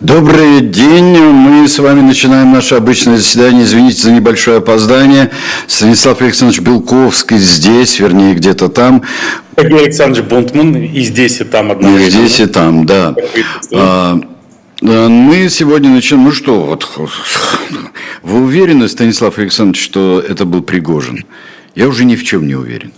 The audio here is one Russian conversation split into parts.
Добрый день. Мы с вами начинаем наше обычное заседание. Извините за небольшое опоздание. Станислав Александрович Белковский здесь, вернее, где-то там. Сергей Александрович Бунтман и здесь, и там одновременно. И здесь, и там, да. А, мы сегодня начнем. Ну что, вот вы уверены, Станислав Александрович, что это был Пригожин? Я уже ни в чем не уверен.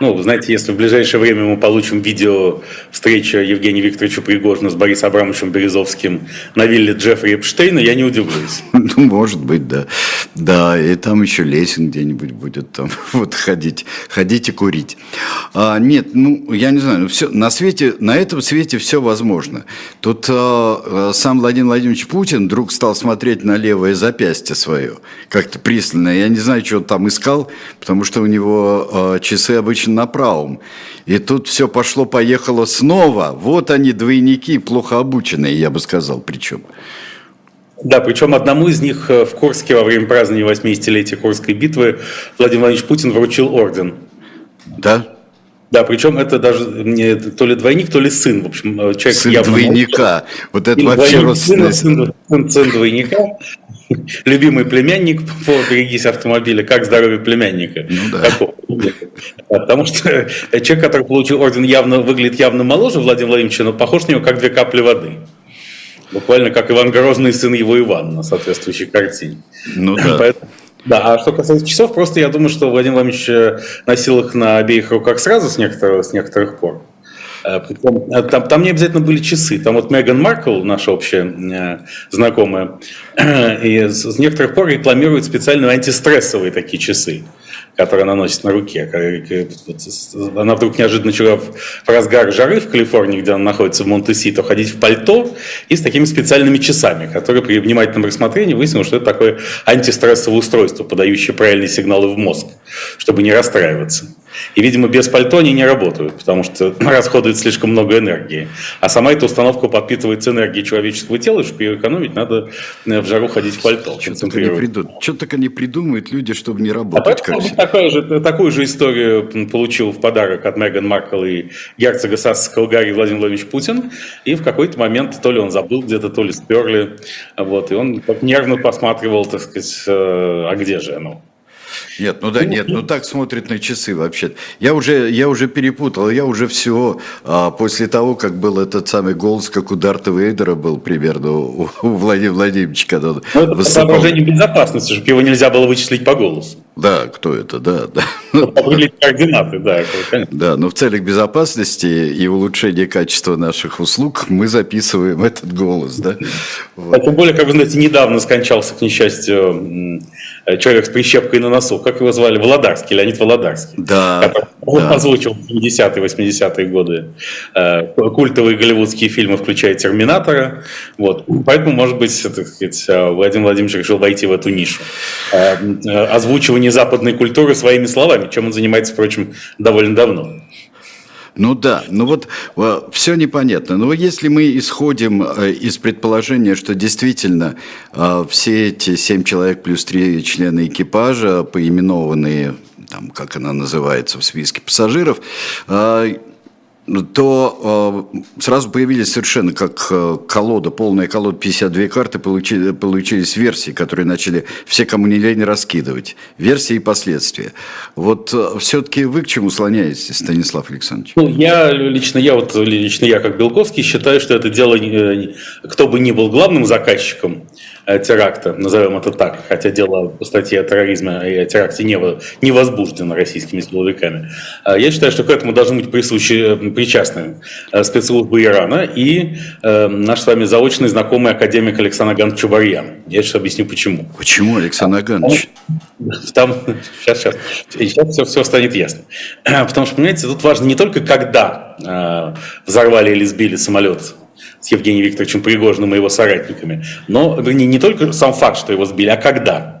Ну, знаете, если в ближайшее время мы получим видео встречи Евгения Викторовича Пригожина с Борисом Абрамовичем Березовским на вилле Джеффри Эпштейна, я не удивлюсь. Ну, может быть, да. Да, и там еще Лесин где-нибудь будет там вот ходить, ходить и курить. А, нет, ну, я не знаю, все, на свете, на этом свете все возможно. Тут а, сам Владимир Владимирович Путин вдруг стал смотреть на левое запястье свое, как-то пристально. Я не знаю, что он там искал, потому что у него а, часы обычно на правом. И тут все пошло-поехало снова. Вот они, двойники, плохо обученные, я бы сказал, причем. Да, причем одному из них э, в Курске во время празднования 80-летия Курской битвы Владимир Владимирович Путин вручил орден. Да? Да, причем это даже не то ли двойник, то ли сын. В общем, э, человек сын явно двойника. Вот это вообще родственный сын, сын, сын двойника. Любимый племянник по берегись автомобиля. Как здоровье племянника? Ну да. Потому что человек, который получил орден, явно выглядит явно моложе Владимира Владимировича, но похож на него как две капли воды. Буквально как Иван Грозный, сын его Ивана на соответствующей картине. Ну да. Поэтому, да, а что касается часов, просто я думаю, что Владимир Владимирович э, носил их на обеих руках сразу с некоторых, с некоторых пор. Э, э, там, там не обязательно были часы. Там вот Меган Маркл, наша общая знакомая, и с некоторых пор рекламирует специальные антистрессовые такие часы которую она носит на руке. Она вдруг неожиданно начала в разгар жары в Калифорнии, где она находится в Монте-Сито, ходить в пальто и с такими специальными часами, которые при внимательном рассмотрении выяснилось, что это такое антистрессовое устройство, подающее правильные сигналы в мозг, чтобы не расстраиваться. И, видимо, без пальто они не работают, потому что расходуют слишком много энергии. А сама эта установка подпитывается энергией человеческого тела, и чтобы ее экономить, надо э, в жару ходить в пальто. Что только, не придут. что только не придумают люди, чтобы не работать. А такую, же, такую же историю получил в подарок от Меган Маркл и герцога Сассского Гарри Владимир Владимирович Путин. И в какой-то момент то ли он забыл где-то, то ли сперли. Вот, и он нервно посматривал, так сказать, э, а где же оно? Нет, ну да, нет, ну так смотрит на часы вообще. Я уже, я уже перепутал, я уже все, а, после того, как был этот самый голос, как у Дарта Вейдера был примерно у, у Владимира Владимировича, когда он ну, это соображение безопасности, чтобы его нельзя было вычислить по голосу. Да, кто это, да, да. Определить координаты, да, конечно. Да, но в целях безопасности и улучшения качества наших услуг мы записываем этот голос, да. Вот. А тем более, как вы знаете, недавно скончался, к несчастью, человек с прищепкой на носу. Как его звали? Володарский, Леонид Володарский. Да. Он да. озвучил в 70-е, 80-е годы э, культовые голливудские фильмы, включая «Терминатора». Вот. Поэтому, может быть, так сказать, э, Владимир Владимирович решил войти в эту нишу. Э, озвучивание западной культуры своими словами, чем он занимается, впрочем, довольно давно. Ну да, ну вот все непонятно. Но если мы исходим э, из предположения, что действительно э, все эти семь человек плюс три члена экипажа, поименованные, там, как она называется в списке пассажиров, э, то э, сразу появились совершенно как э, колода, полная колода, 52 карты, получили, получились версии, которые начали все, кому не лень, раскидывать. Версии и последствия. Вот э, все-таки вы к чему слоняетесь, Станислав Александрович? Ну, я лично, я вот лично я как Белковский считаю, что это дело, э, кто бы ни был главным заказчиком, теракта, назовем это так, хотя дело по статье о терроризме и о теракте не, не возбуждено российскими силовиками. Э, я считаю, что к этому должны быть присущи, э, причастны спецслужбы Ирана и наш с вами заочный знакомый академик Александр Аганович Чубарьян. Я сейчас объясню почему. Почему, Александр Аганович? Там, сейчас, сейчас, сейчас все, все станет ясно. Потому что, понимаете, тут важно не только когда взорвали или сбили самолет с Евгением Викторовичем Пригожиным и его соратниками. Но, вернее, не только сам факт, что его сбили, а когда.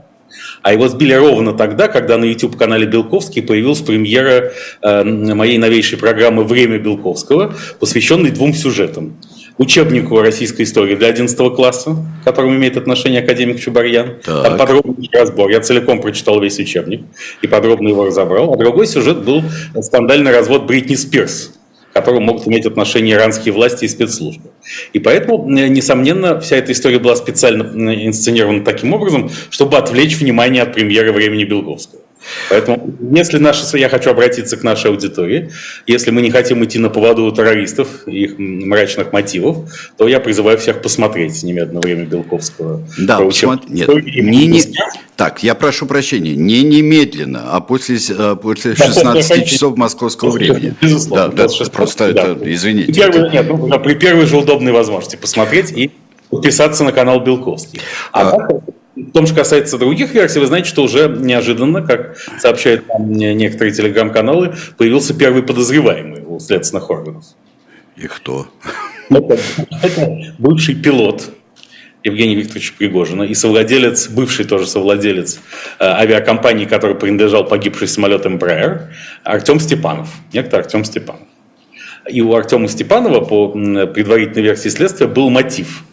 А его сбили ровно тогда, когда на YouTube-канале Белковский появилась премьера э, моей новейшей программы «Время Белковского», посвященной двум сюжетам. Учебнику российской истории для 11 класса, к которому имеет отношение академик Чубарьян. Так. Там подробный разбор. Я целиком прочитал весь учебник и подробно его разобрал. А другой сюжет был скандальный развод Бритни Спирс которым могут иметь отношение иранские власти и спецслужбы. И поэтому, несомненно, вся эта история была специально инсценирована таким образом, чтобы отвлечь внимание от премьеры времени Белковского. Поэтому, если наши, я хочу обратиться к нашей аудитории, если мы не хотим идти на поводу у террористов и их мрачных мотивов, то я призываю всех посмотреть немедленно время Белковского. Да, посмотри, нет, не, не, так, я прошу прощения, не немедленно, а после, э, после 16 да, часов московского времени. Безусловно. Да, да, просто да. это, извините. Первый, это... Нет, ну, при первой же удобной возможности посмотреть и подписаться на канал Белковский. А, а в том, что касается других версий, вы знаете, что уже неожиданно, как сообщают некоторые телеграм-каналы, появился первый подозреваемый у следственных органов. И кто? Это, это бывший пилот Евгений Викторович Пригожина и совладелец, бывший тоже совладелец э, авиакомпании, который принадлежал погибший самолет Embraer, Артем Степанов. Некто Артем Степанов. И у Артема Степанова по предварительной версии следствия был мотив –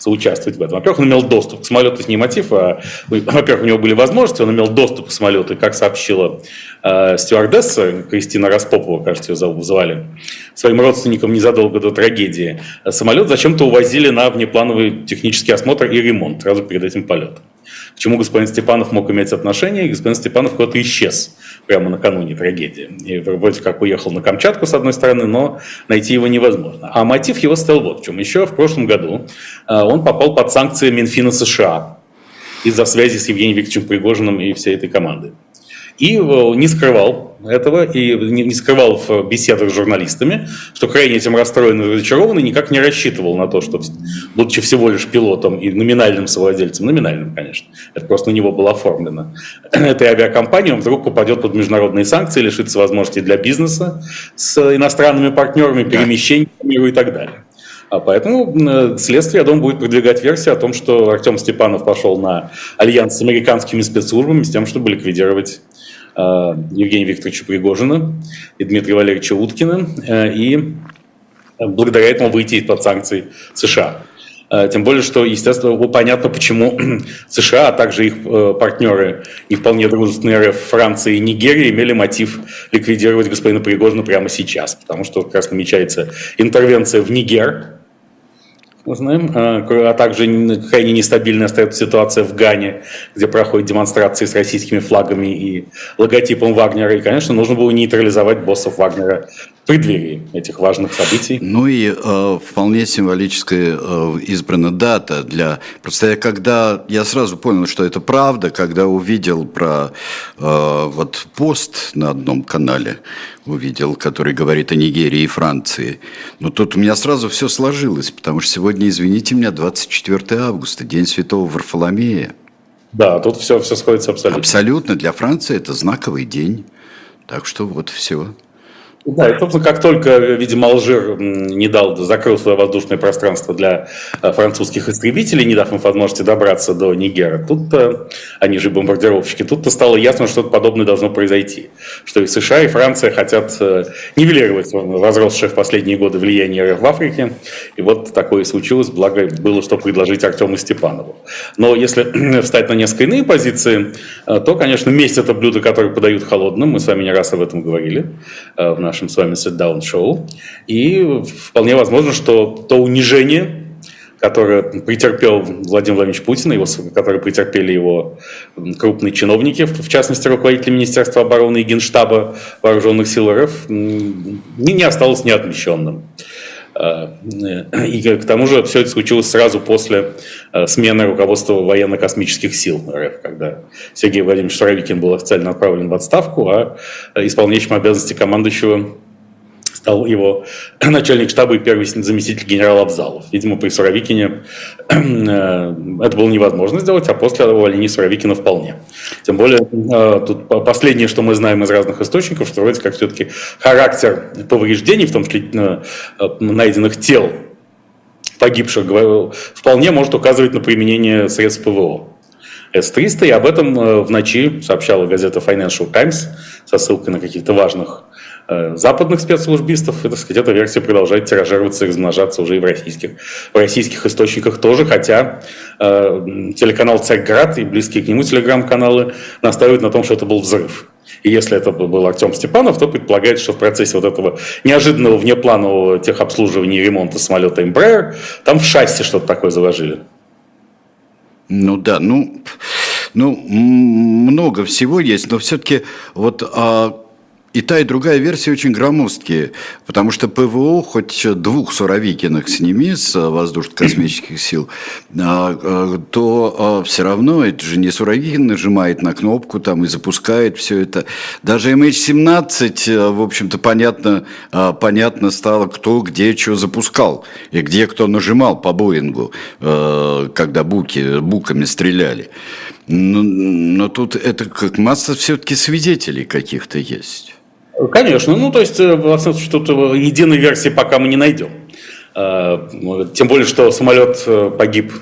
соучаствовать в этом. Во-первых, он имел доступ к самолету, это не мотив, а, во-первых, у него были возможности, он имел доступ к самолету, и, как сообщила э, стюардесса Кристина Распопова, кажется, ее звали, своим родственникам незадолго до трагедии, самолет зачем-то увозили на внеплановый технический осмотр и ремонт сразу перед этим полетом. К чему господин Степанов мог иметь отношение, и господин Степанов куда-то исчез прямо накануне трагедии. И вроде как уехал на Камчатку, с одной стороны, но найти его невозможно. А мотив его стал вот в чем. Еще в прошлом году э, он попал под санкции Минфина США из-за связи с Евгением Викторовичем Пригожиным и всей этой командой. И э, не скрывал этого, и не скрывал в беседах с журналистами, что крайне этим расстроен и разочарован, и никак не рассчитывал на то, что, будучи всего лишь пилотом и номинальным совладельцем, номинальным, конечно, это просто на него было оформлено, этой авиакомпании он вдруг попадет под международные санкции, лишится возможностей для бизнеса с иностранными партнерами, перемещений по миру и так далее. А поэтому следствие, я думаю, будет продвигать версию о том, что Артем Степанов пошел на альянс с американскими спецслужбами с тем, чтобы ликвидировать э, Евгения Викторовича Пригожина и Дмитрия Валерьевича Уткина э, и благодаря этому выйти из-под санкций США. Э, тем более, что, естественно, понятно, почему США, а также их партнеры и вполне дружественные РФ Франции и Нигерия имели мотив ликвидировать господина Пригожина прямо сейчас, потому что как раз намечается интервенция в Нигер, мы знаем, а, а также крайне нестабильная остается ситуация в Гане, где проходят демонстрации с российскими флагами и логотипом Вагнера. И, конечно, нужно было нейтрализовать боссов Вагнера в преддверии этих важных событий. Ну и э, вполне символическая э, избрана дата для... Просто я когда... Я сразу понял, что это правда, когда увидел про э, вот пост на одном канале, увидел, который говорит о Нигерии и Франции. Но тут у меня сразу все сложилось, потому что сегодня, извините меня, 24 августа, День Святого Варфоломея. Да, тут все, все сходится абсолютно. Абсолютно. Для Франции это знаковый день. Так что вот все. Да, и, собственно, как только, видимо, Алжир не дал, закрыл свое воздушное пространство для э, французских истребителей, не дав им возможности добраться до Нигера, тут они же бомбардировщики, тут-то стало ясно, что что-то подобное должно произойти. Что и США, и Франция хотят э, нивелировать возросшее в последние годы влияние РФ в Африке. И вот такое и случилось, благо было, что предложить Артему Степанову. Но если встать на несколько иные позиции, э, то, конечно, месть – это блюдо, которое подают холодным. Мы с вами не раз об этом говорили в нашем нашем с вами sit-down шоу. И вполне возможно, что то унижение, которое претерпел Владимир Владимирович Путин, его, которое претерпели его крупные чиновники, в частности, руководители Министерства обороны и Генштаба Вооруженных сил РФ, не, не осталось неотмещенным. А, и к тому же все это случилось сразу после а, смены руководства военно-космических сил РФ, когда Сергей Владимирович Суровикин был официально отправлен в отставку, а исполняющим обязанности командующего стал его начальник штаба и первый заместитель генерала Абзалов. Видимо, при Суровикине э, это было невозможно сделать, а после увольнения Суровикина вполне. Тем более, э, тут последнее, что мы знаем из разных источников, что вроде как все-таки характер повреждений, в том числе э, найденных тел погибших, вполне может указывать на применение средств ПВО. С-300, и об этом в ночи сообщала газета Financial Times со ссылкой на каких-то важных западных спецслужбистов, и, так сказать, эта версия продолжает тиражироваться и размножаться уже и в российских, в российских источниках тоже, хотя э, телеканал «Царьград» и близкие к нему телеграм-каналы настаивают на том, что это был взрыв. И если это был Артем Степанов, то предполагается, что в процессе вот этого неожиданного внепланового техобслуживания и ремонта самолета Embraer там в шасси что-то такое заложили. Ну да, ну, ну много всего есть, но все-таки вот а, и та, и другая версия очень громоздкие, потому что ПВО хоть двух Суровикиных сними с воздушно-космических сил, а, а, то а, все равно это же не Суровикин нажимает на кнопку там и запускает все это. Даже MH17, в общем-то, понятно, понятно стало, кто где что запускал и где кто нажимал по Боингу, когда буки, буками стреляли. Но, но тут это как масса все-таки свидетелей каких-то есть. Конечно, ну то есть, э, случае, тут э, единой версии пока мы не найдем. Э, тем более, что самолет погиб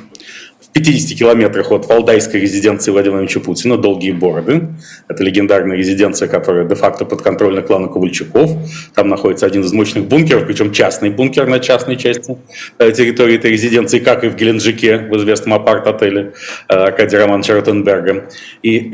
в 50 километрах от валдайской резиденции Владимира Ильича Путина, Долгие Бороды. Это легендарная резиденция, которая де-факто подконтрольна клану Ковальчуков. Там находится один из мощных бункеров, причем частный бункер на частной части территории этой резиденции, как и в Геленджике, в известном апарт-отеле Аркадия Романовича Ротенберга. И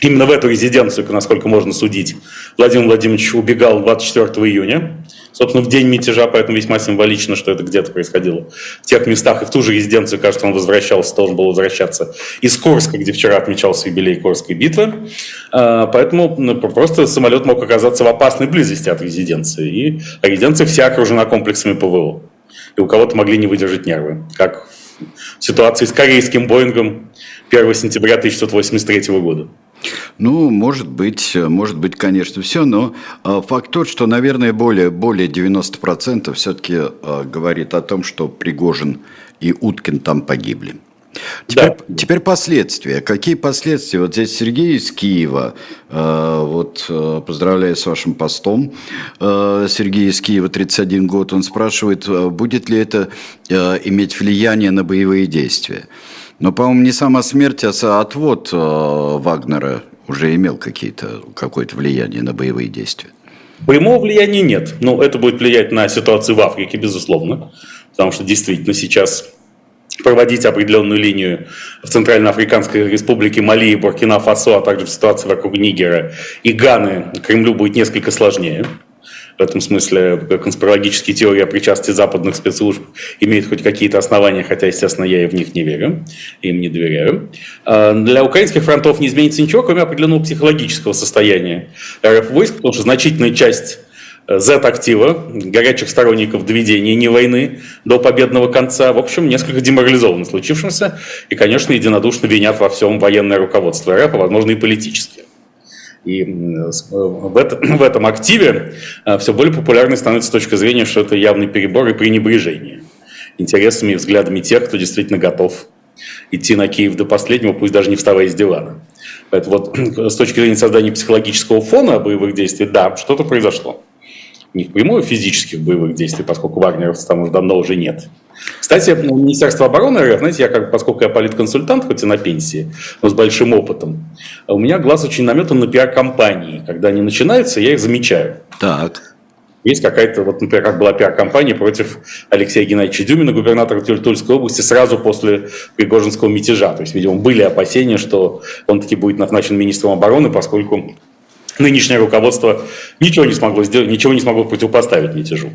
Именно в эту резиденцию, насколько можно судить, Владимир Владимирович убегал 24 июня, собственно, в день мятежа, поэтому весьма символично, что это где-то происходило в тех местах. И в ту же резиденцию, кажется, он возвращался, должен был возвращаться из Курска, где вчера отмечался юбилей Курской битвы. А, поэтому ну, просто самолет мог оказаться в опасной близости от резиденции. И резиденция вся окружена комплексами ПВО. И у кого-то могли не выдержать нервы, как в ситуации с корейским Боингом 1 сентября 1983 года. Ну, может быть, может быть, конечно, все, но э, факт тот, что, наверное, более, более 90% все-таки э, говорит о том, что Пригожин и Уткин там погибли. Теперь, да. теперь последствия. Какие последствия? Вот здесь Сергей из Киева. Э, вот э, поздравляю с вашим постом. Э, Сергей из Киева, 31 год. Он спрашивает, будет ли это э, иметь влияние на боевые действия. Но, по-моему, не сама смерть, а отвод э, Вагнера уже имел какие-то, какое-то влияние на боевые действия. Прямого влияния нет. Но это будет влиять на ситуацию в Африке, безусловно. Потому что действительно сейчас проводить определенную линию в Центральноафриканской республике Мали и Буркина-Фасо, а также в ситуации вокруг Нигера и Ганы Кремлю будет несколько сложнее. В этом смысле конспирологические теории о причастии западных спецслужб имеют хоть какие-то основания, хотя, естественно, я и в них не верю, им не доверяю. А, для украинских фронтов не изменится ничего, кроме определенного психологического состояния РФ войск, потому что значительная часть э, Z-актива, горячих сторонников доведения не войны до победного конца, в общем, несколько деморализованы случившимся, и, конечно, единодушно винят во всем военное руководство РФ, а, возможно, и политические. И в, этом, в этом активе э, все более популярной становится точка зрения, что это явный перебор и пренебрежение интересами и взглядами тех, кто действительно готов идти на Киев до последнего, пусть даже не вставая из дивана. Поэтому вот с точки зрения создания психологического фона боевых действий, да, что-то произошло не впрямую физических боевых действий, поскольку вагнеровцев там уже давно уже нет. Кстати, ну, Министерство обороны РФ, знаете, я как, поскольку я политконсультант, хоть и на пенсии, но с большим опытом, у меня глаз очень наметан на пиар-компании. Когда они начинаются, я их замечаю. Так. Есть какая-то, вот, например, как была пиар-компания против Алексея Геннадьевича Дюмина, губернатора Тульской области, сразу после Пригожинского мятежа. То есть, видимо, были опасения, что он таки будет назначен министром обороны, поскольку нынешнее руководство ничего не смогло сделать, ничего не смогло противопоставить мятежу.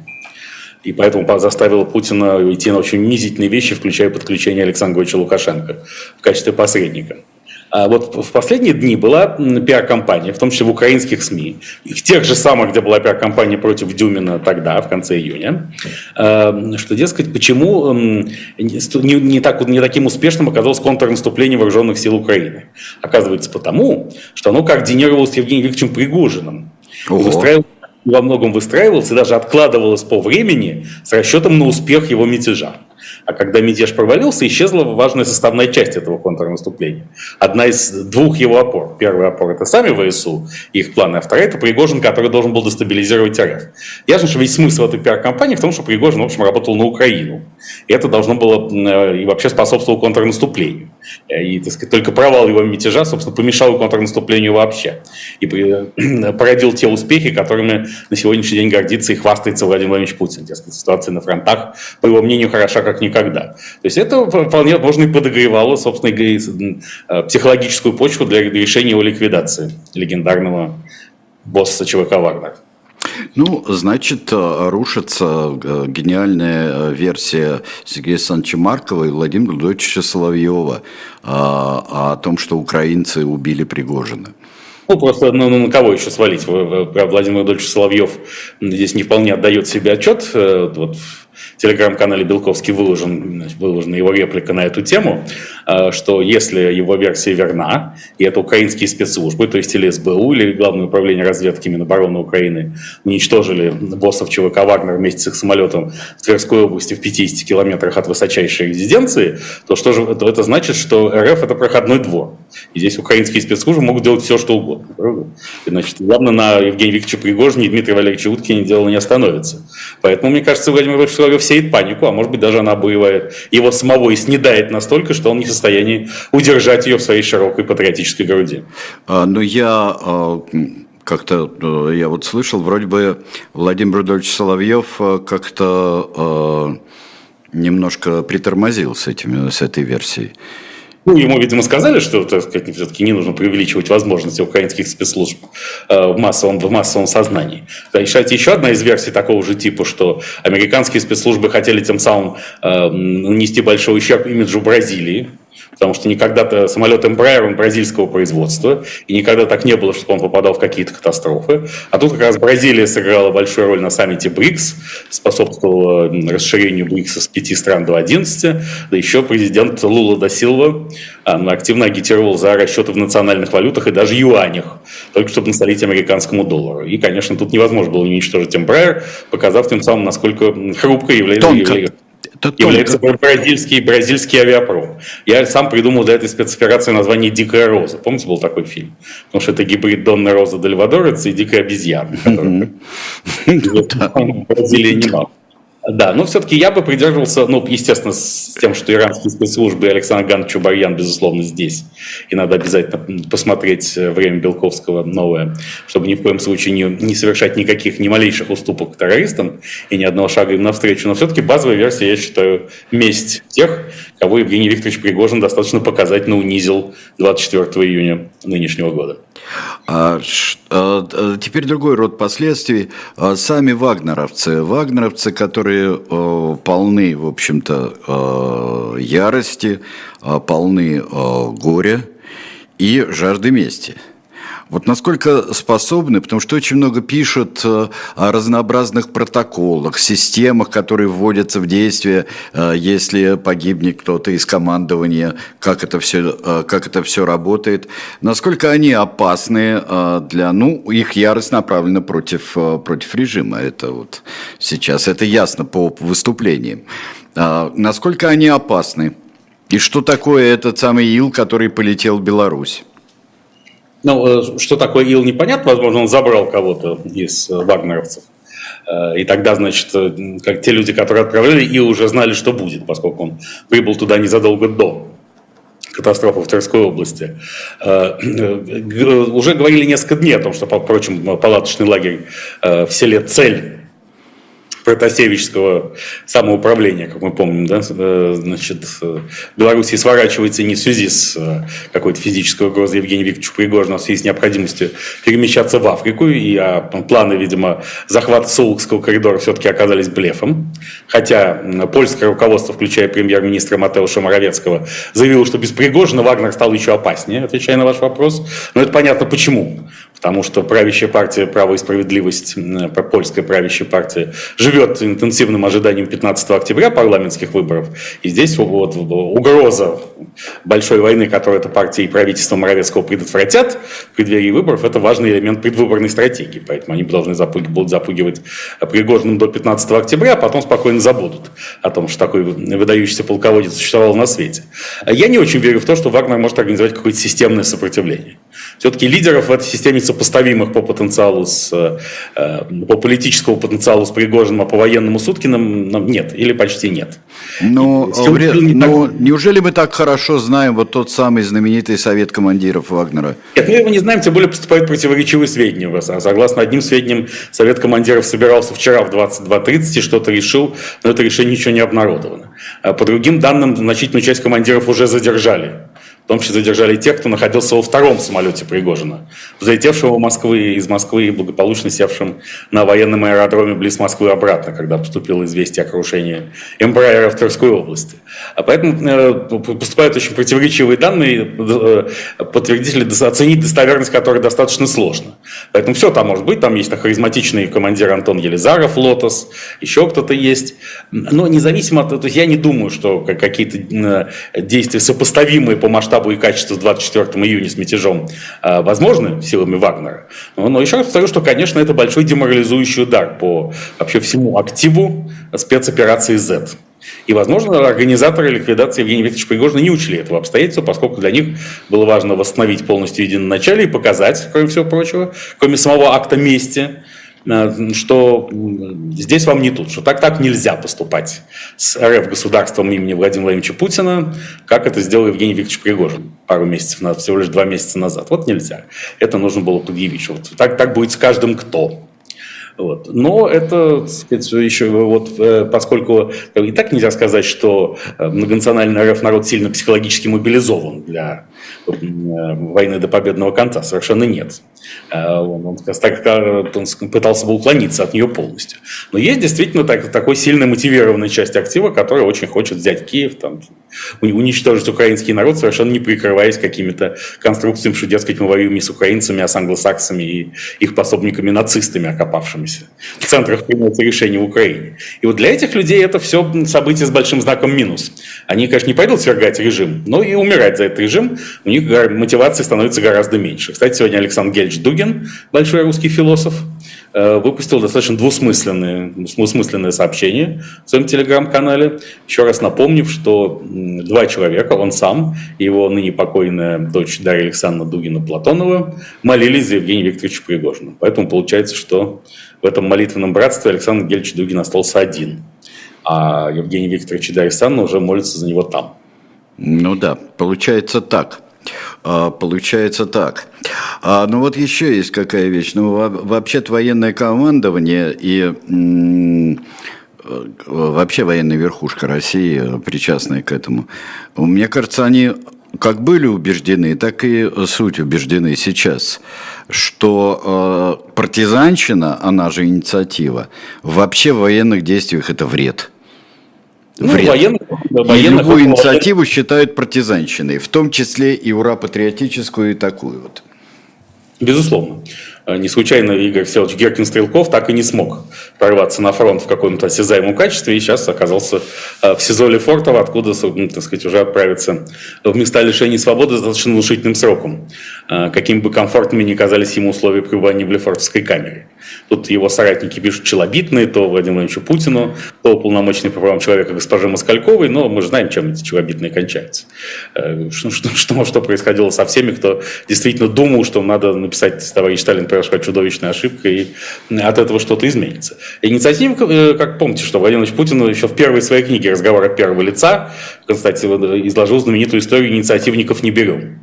И поэтому заставило Путина идти на очень унизительные вещи, включая подключение Александра Лукашенко в качестве посредника. А вот в последние дни была пиар-компания, в том числе в украинских СМИ, в тех же самых, где была пиар-компания против Дюмина тогда, в конце июня, э, что, дескать, почему не, не, так, не таким успешным оказалось контрнаступление вооруженных сил Украины. Оказывается, потому, что оно координировалось с Евгением Викторовичем Пригожиным. Ого. во многом выстраивалось и даже откладывалось по времени с расчетом на успех его мятежа. А когда мятеж провалился, исчезла важная составная часть этого контрнаступления. Одна из двух его опор. Первая опор – это сами ВСУ, их планы, а вторая – это Пригожин, который должен был дестабилизировать РФ. Ясно, что весь смысл этой пиар-компании в том, что Пригожин, в общем, работал на Украину. И это должно было и вообще способствовало контрнаступлению. И, так сказать, только провал его мятежа, собственно, помешал контрнаступлению вообще. И породил те успехи, которыми на сегодняшний день гордится и хвастается Владимир Владимирович Путин. Дескать, ситуация на фронтах, по его мнению, хороша как никогда. То есть это вполне можно и подогревало, собственно, э, психологическую почву для решения его ликвидации легендарного босса ЧВК «Вагнер». Ну, значит, э, рушится э, гениальная э, версия Сергея Александровича Маркова и Владимира Владимировича Соловьева о том, что украинцы убили Пригожина. Ну, просто ну, ну, на кого еще свалить? Владимир Владимирович Соловьев здесь не вполне отдает себе отчет. Вот телеграм-канале Белковский выложен, выложена его реплика на эту тему, э, что если его версия верна, и это украинские спецслужбы, то есть или СБУ, или Главное управление разведки Минобороны Украины уничтожили боссов ЧВК «Вагнер» вместе с их самолетом в Тверской области в 50 километрах от высочайшей резиденции, то что же то это значит, что РФ – это проходной двор. И здесь украинские спецслужбы могут делать все, что угодно. И, значит, явно на Евгения Викторовича Пригожина и Дмитрия Валерьевича Уткина дело не остановится. Поэтому, мне кажется, Владимир Владимирович Соловьев сеет панику, а может быть даже она обуевает его самого и снедает настолько, что он не в состоянии удержать ее в своей широкой патриотической груди. А, но я а, как-то э, я вот слышал, вроде бы Владимир Рудольевич Соловьев э, как-то э, немножко притормозил с, этими, с этой версией. Ну, ему, видимо, сказали, что, так все-таки не нужно преувеличивать возможности украинских спецслужб э, в массовом, в массовом сознании. Кстати, еще одна из версий такого же типа, что американские спецслужбы хотели тем самым э, нанести большой ущерб имиджу Бразилии, потому что никогда-то самолет Embraer, он бразильского производства, и никогда так не было, чтобы он попадал в какие-то катастрофы. А тут как раз Бразилия сыграла большую роль на саммите БРИКС, способствовала расширению БРИКСа с 5 стран до 11, да еще президент Лула да Силва активно агитировал за расчеты в национальных валютах и даже юанях, только чтобы насолить американскому доллару. И, конечно, тут невозможно было уничтожить Embraer, показав тем самым, насколько хрупкой является... Тонко это является только... бразильский, бразильский авиапром. Я сам придумал для этой спецоперации название «Дикая роза». Помните, был такой фильм? Потому что это гибрид Донны Роза Дельвадорец и «Дикая обезьяна», которая в Бразилии немало. Да, но все-таки я бы придерживался, ну, естественно, с тем, что иранские спецслужбы и Александр Ганнович Чубарьян, безусловно, здесь. И надо обязательно посмотреть э, «Время Белковского» новое, чтобы ни в коем случае не, не совершать никаких, ни малейших уступок террористам и ни одного шага им навстречу. Но все-таки базовая версия, я считаю, месть тех, кого Евгений Викторович Пригожин достаточно показательно унизил 24 июня нынешнего года. А, а, а, теперь другой род последствий. Сами вагнеровцы. Вагнеровцы, которые полны, в общем-то, ярости, полны горя и жажды мести – вот насколько способны, потому что очень много пишут э, о разнообразных протоколах, системах, которые вводятся в действие, э, если погибнет кто-то из командования, как это все, э, как это все работает. Насколько они опасны для, ну, их ярость направлена против, против режима. Это вот сейчас, это ясно по выступлениям. Насколько они опасны? И что такое этот самый Ил, который полетел в Беларусь? Ну, э, что такое ил, непонятно. Возможно, он забрал кого-то из э, вагнеровцев. Э, и тогда, значит, как те люди, которые отправляли, и уже знали, что будет, поскольку он прибыл туда незадолго до катастрофы в Тверской области. Уже говорили несколько дней о том, что, впрочем, палаточный лагерь в селе Цель протасевичского самоуправления, как мы помним, да, э, значит, э, Белоруссия сворачивается не в связи с э, какой-то физической угрозой Евгения Викторовича Пригожина, а в связи с необходимостью перемещаться в Африку, и а, планы, видимо, захвата Сулукского коридора все-таки оказались блефом, хотя польское руководство, включая премьер-министра Матеуша Моровецкого, заявило, что без Пригожина Вагнер стал еще опаснее, отвечая на ваш вопрос, но это понятно почему потому что правящая партия «Право и справедливость», польская правящая партия, живет интенсивным ожиданием 15 октября парламентских выборов. И здесь вот угроза большой войны, которую эта партия и правительство Моровецкого предотвратят в преддверии выборов, это важный элемент предвыборной стратегии. Поэтому они должны запугивать, будут запугивать Пригожиным до 15 октября, а потом спокойно забудут о том, что такой выдающийся полководец существовал на свете. Я не очень верю в то, что Вагнер может организовать какое-то системное сопротивление. Все-таки лидеров в этой системе сопоставимых по потенциалу с, э, по политическому потенциалу с Пригожиным, а по военному Суткиным нет или почти нет. Но, вре... не но так... неужели мы так хорошо знаем вот тот самый знаменитый совет командиров Вагнера? Нет, мы его не знаем, тем более поступают противоречивые сведения. Согласно одним сведениям, совет командиров собирался вчера в 22.30 и что-то решил, но это решение ничего не обнародовано. А по другим данным, значительную часть командиров уже задержали. В том числе задержали тех, кто находился во втором самолете Пригожина, взлетевшего Москвы, из Москвы и благополучно севшим на военном аэродроме близ Москвы обратно, когда поступило известие о крушении Эмбрайера в Тверской области. А поэтому э, поступают очень противоречивые данные, э, подтвердители оценить достоверность которой достаточно сложно. Поэтому все там может быть, там есть харизматичный командир Антон Елизаров, Лотос, еще кто-то есть. Но независимо от этого, я не думаю, что какие-то э, действия сопоставимые по масштабу масштабу и качеству с 24 июня с мятежом э, возможны силами Вагнера. Но, но еще раз повторю, что, конечно, это большой деморализующий удар по вообще всему активу спецоперации Z. И, возможно, организаторы ликвидации Евгения Викторовича Пригожина не учли этого обстоятельства, поскольку для них было важно восстановить полностью единоначалие и показать, кроме всего прочего, кроме самого акта мести, что здесь вам не тут, что так так нельзя поступать с РФ государством имени Владимира Владимировича Путина, как это сделал Евгений Викторович Пригожин пару месяцев назад, всего лишь два месяца назад. Вот нельзя. Это нужно было предъявить. Вот так, так будет с каждым кто. Вот. Но это, сказать, еще вот, э, поскольку и так нельзя сказать, что э, многонациональный РФ народ сильно психологически мобилизован для войны до победного конца, совершенно нет. Э, он, он, он пытался бы уклониться от нее полностью. Но есть действительно так, такой сильно мотивированная часть актива, которая очень хочет взять Киев, там, уничтожить украинский народ, совершенно не прикрываясь какими-то конструкциями, что, дескать, мы воюем не с украинцами, а с англосаксами и их пособниками-нацистами, окопавшимися в центрах принятия решений в Украине. И вот для этих людей это все событие с большим знаком минус. Они, конечно, не пойдут свергать режим, но и умирать за этот режим у них мотивации становится гораздо меньше. Кстати, сегодня Александр Гельч Дугин, большой русский философ, э, выпустил достаточно двусмысленные, двусмысленное сообщение в своем телеграм-канале, еще раз напомнив, что два человека, он сам и его ныне покойная дочь Дарья Александровна Дугина-Платонова, молились за Евгения Викторовича Пригожина. Поэтому получается, что в этом молитвенном братстве Александр Гельч Дугин остался один, а Евгений Викторович и Дарья Александровна уже молятся за него там. Ну да, получается так. А, получается так. А, ну вот еще есть какая вещь. Ну вообще-то военное командование и вообще военная верхушка России, причастная к этому, мне кажется, они как были убеждены, так и суть убеждены сейчас, что э, партизанщина, она же инициатива, вообще в военных действиях это вред. Ну, вред. Военных, военных, и любую инициативу военных... считают партизанщиной, в том числе и ура патриотическую и такую вот. Безусловно. Э, не случайно Игорь Всеволодович Геркин-Стрелков так и не смог прорваться на фронт в каком-то осязаемом качестве и сейчас оказался э, в СИЗО Лефортово, откуда, ну, так сказать, уже отправится в места лишения свободы достаточно внушительным сроком, э, каким бы комфортными ни казались ему условия пребывания в Лефортовской камере. Тут его соратники пишут челобитные, то Владимиру Владимировичу Путину, то уполномоченный по правам человека госпоже Москальковой, но мы же знаем, чем эти челобитные кончаются. Что, что, что, что происходило со всеми, кто действительно думал, что надо написать товарищ Сталин произошла чудовищная ошибка, и от этого что-то изменится. Инициатива, э, как помните, что Владимир Путин еще в первой своей книге «Разговор от первого лица», кстати, изложил знаменитую историю «Инициативников не берем».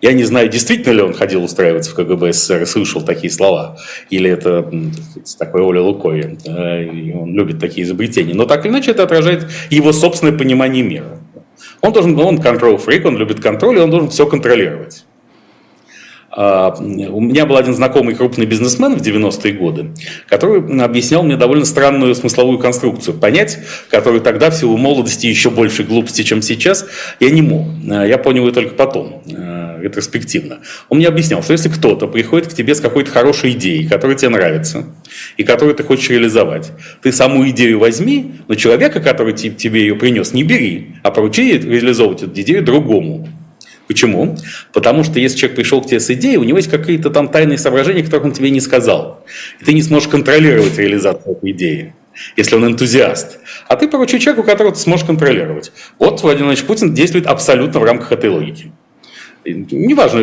Я не знаю, действительно ли он ходил устраиваться в КГБ СССР и слышал такие слова, или это такой Оля Лукой, э, он любит такие изобретения. Но так или иначе это отражает его собственное понимание мира. Он должен, он контрол-фрик, он любит контроль, и он должен все контролировать. А, у меня был один знакомый крупный бизнесмен в 90-е годы, который объяснял мне довольно странную смысловую конструкцию. Понять, которую тогда в силу молодости еще больше глупости, чем сейчас, я не мог. А, я понял ее только потом, а, ретроспективно. Он мне объяснял, что если кто-то приходит к тебе с какой-то хорошей идеей, которая тебе нравится, и которую ты хочешь реализовать, ты саму идею возьми, но человека, который тебе ее принес, не бери, а поручи реализовывать эту идею другому. Почему? Потому что если человек пришел к тебе с идеей, у него есть какие-то там тайные соображения, которых он тебе не сказал. И ты не сможешь контролировать реализацию этой идеи если он энтузиаст. А ты поручи человеку, которого ты сможешь контролировать. Вот Владимир Владимирович Путин действует абсолютно в рамках этой логики. Неважно,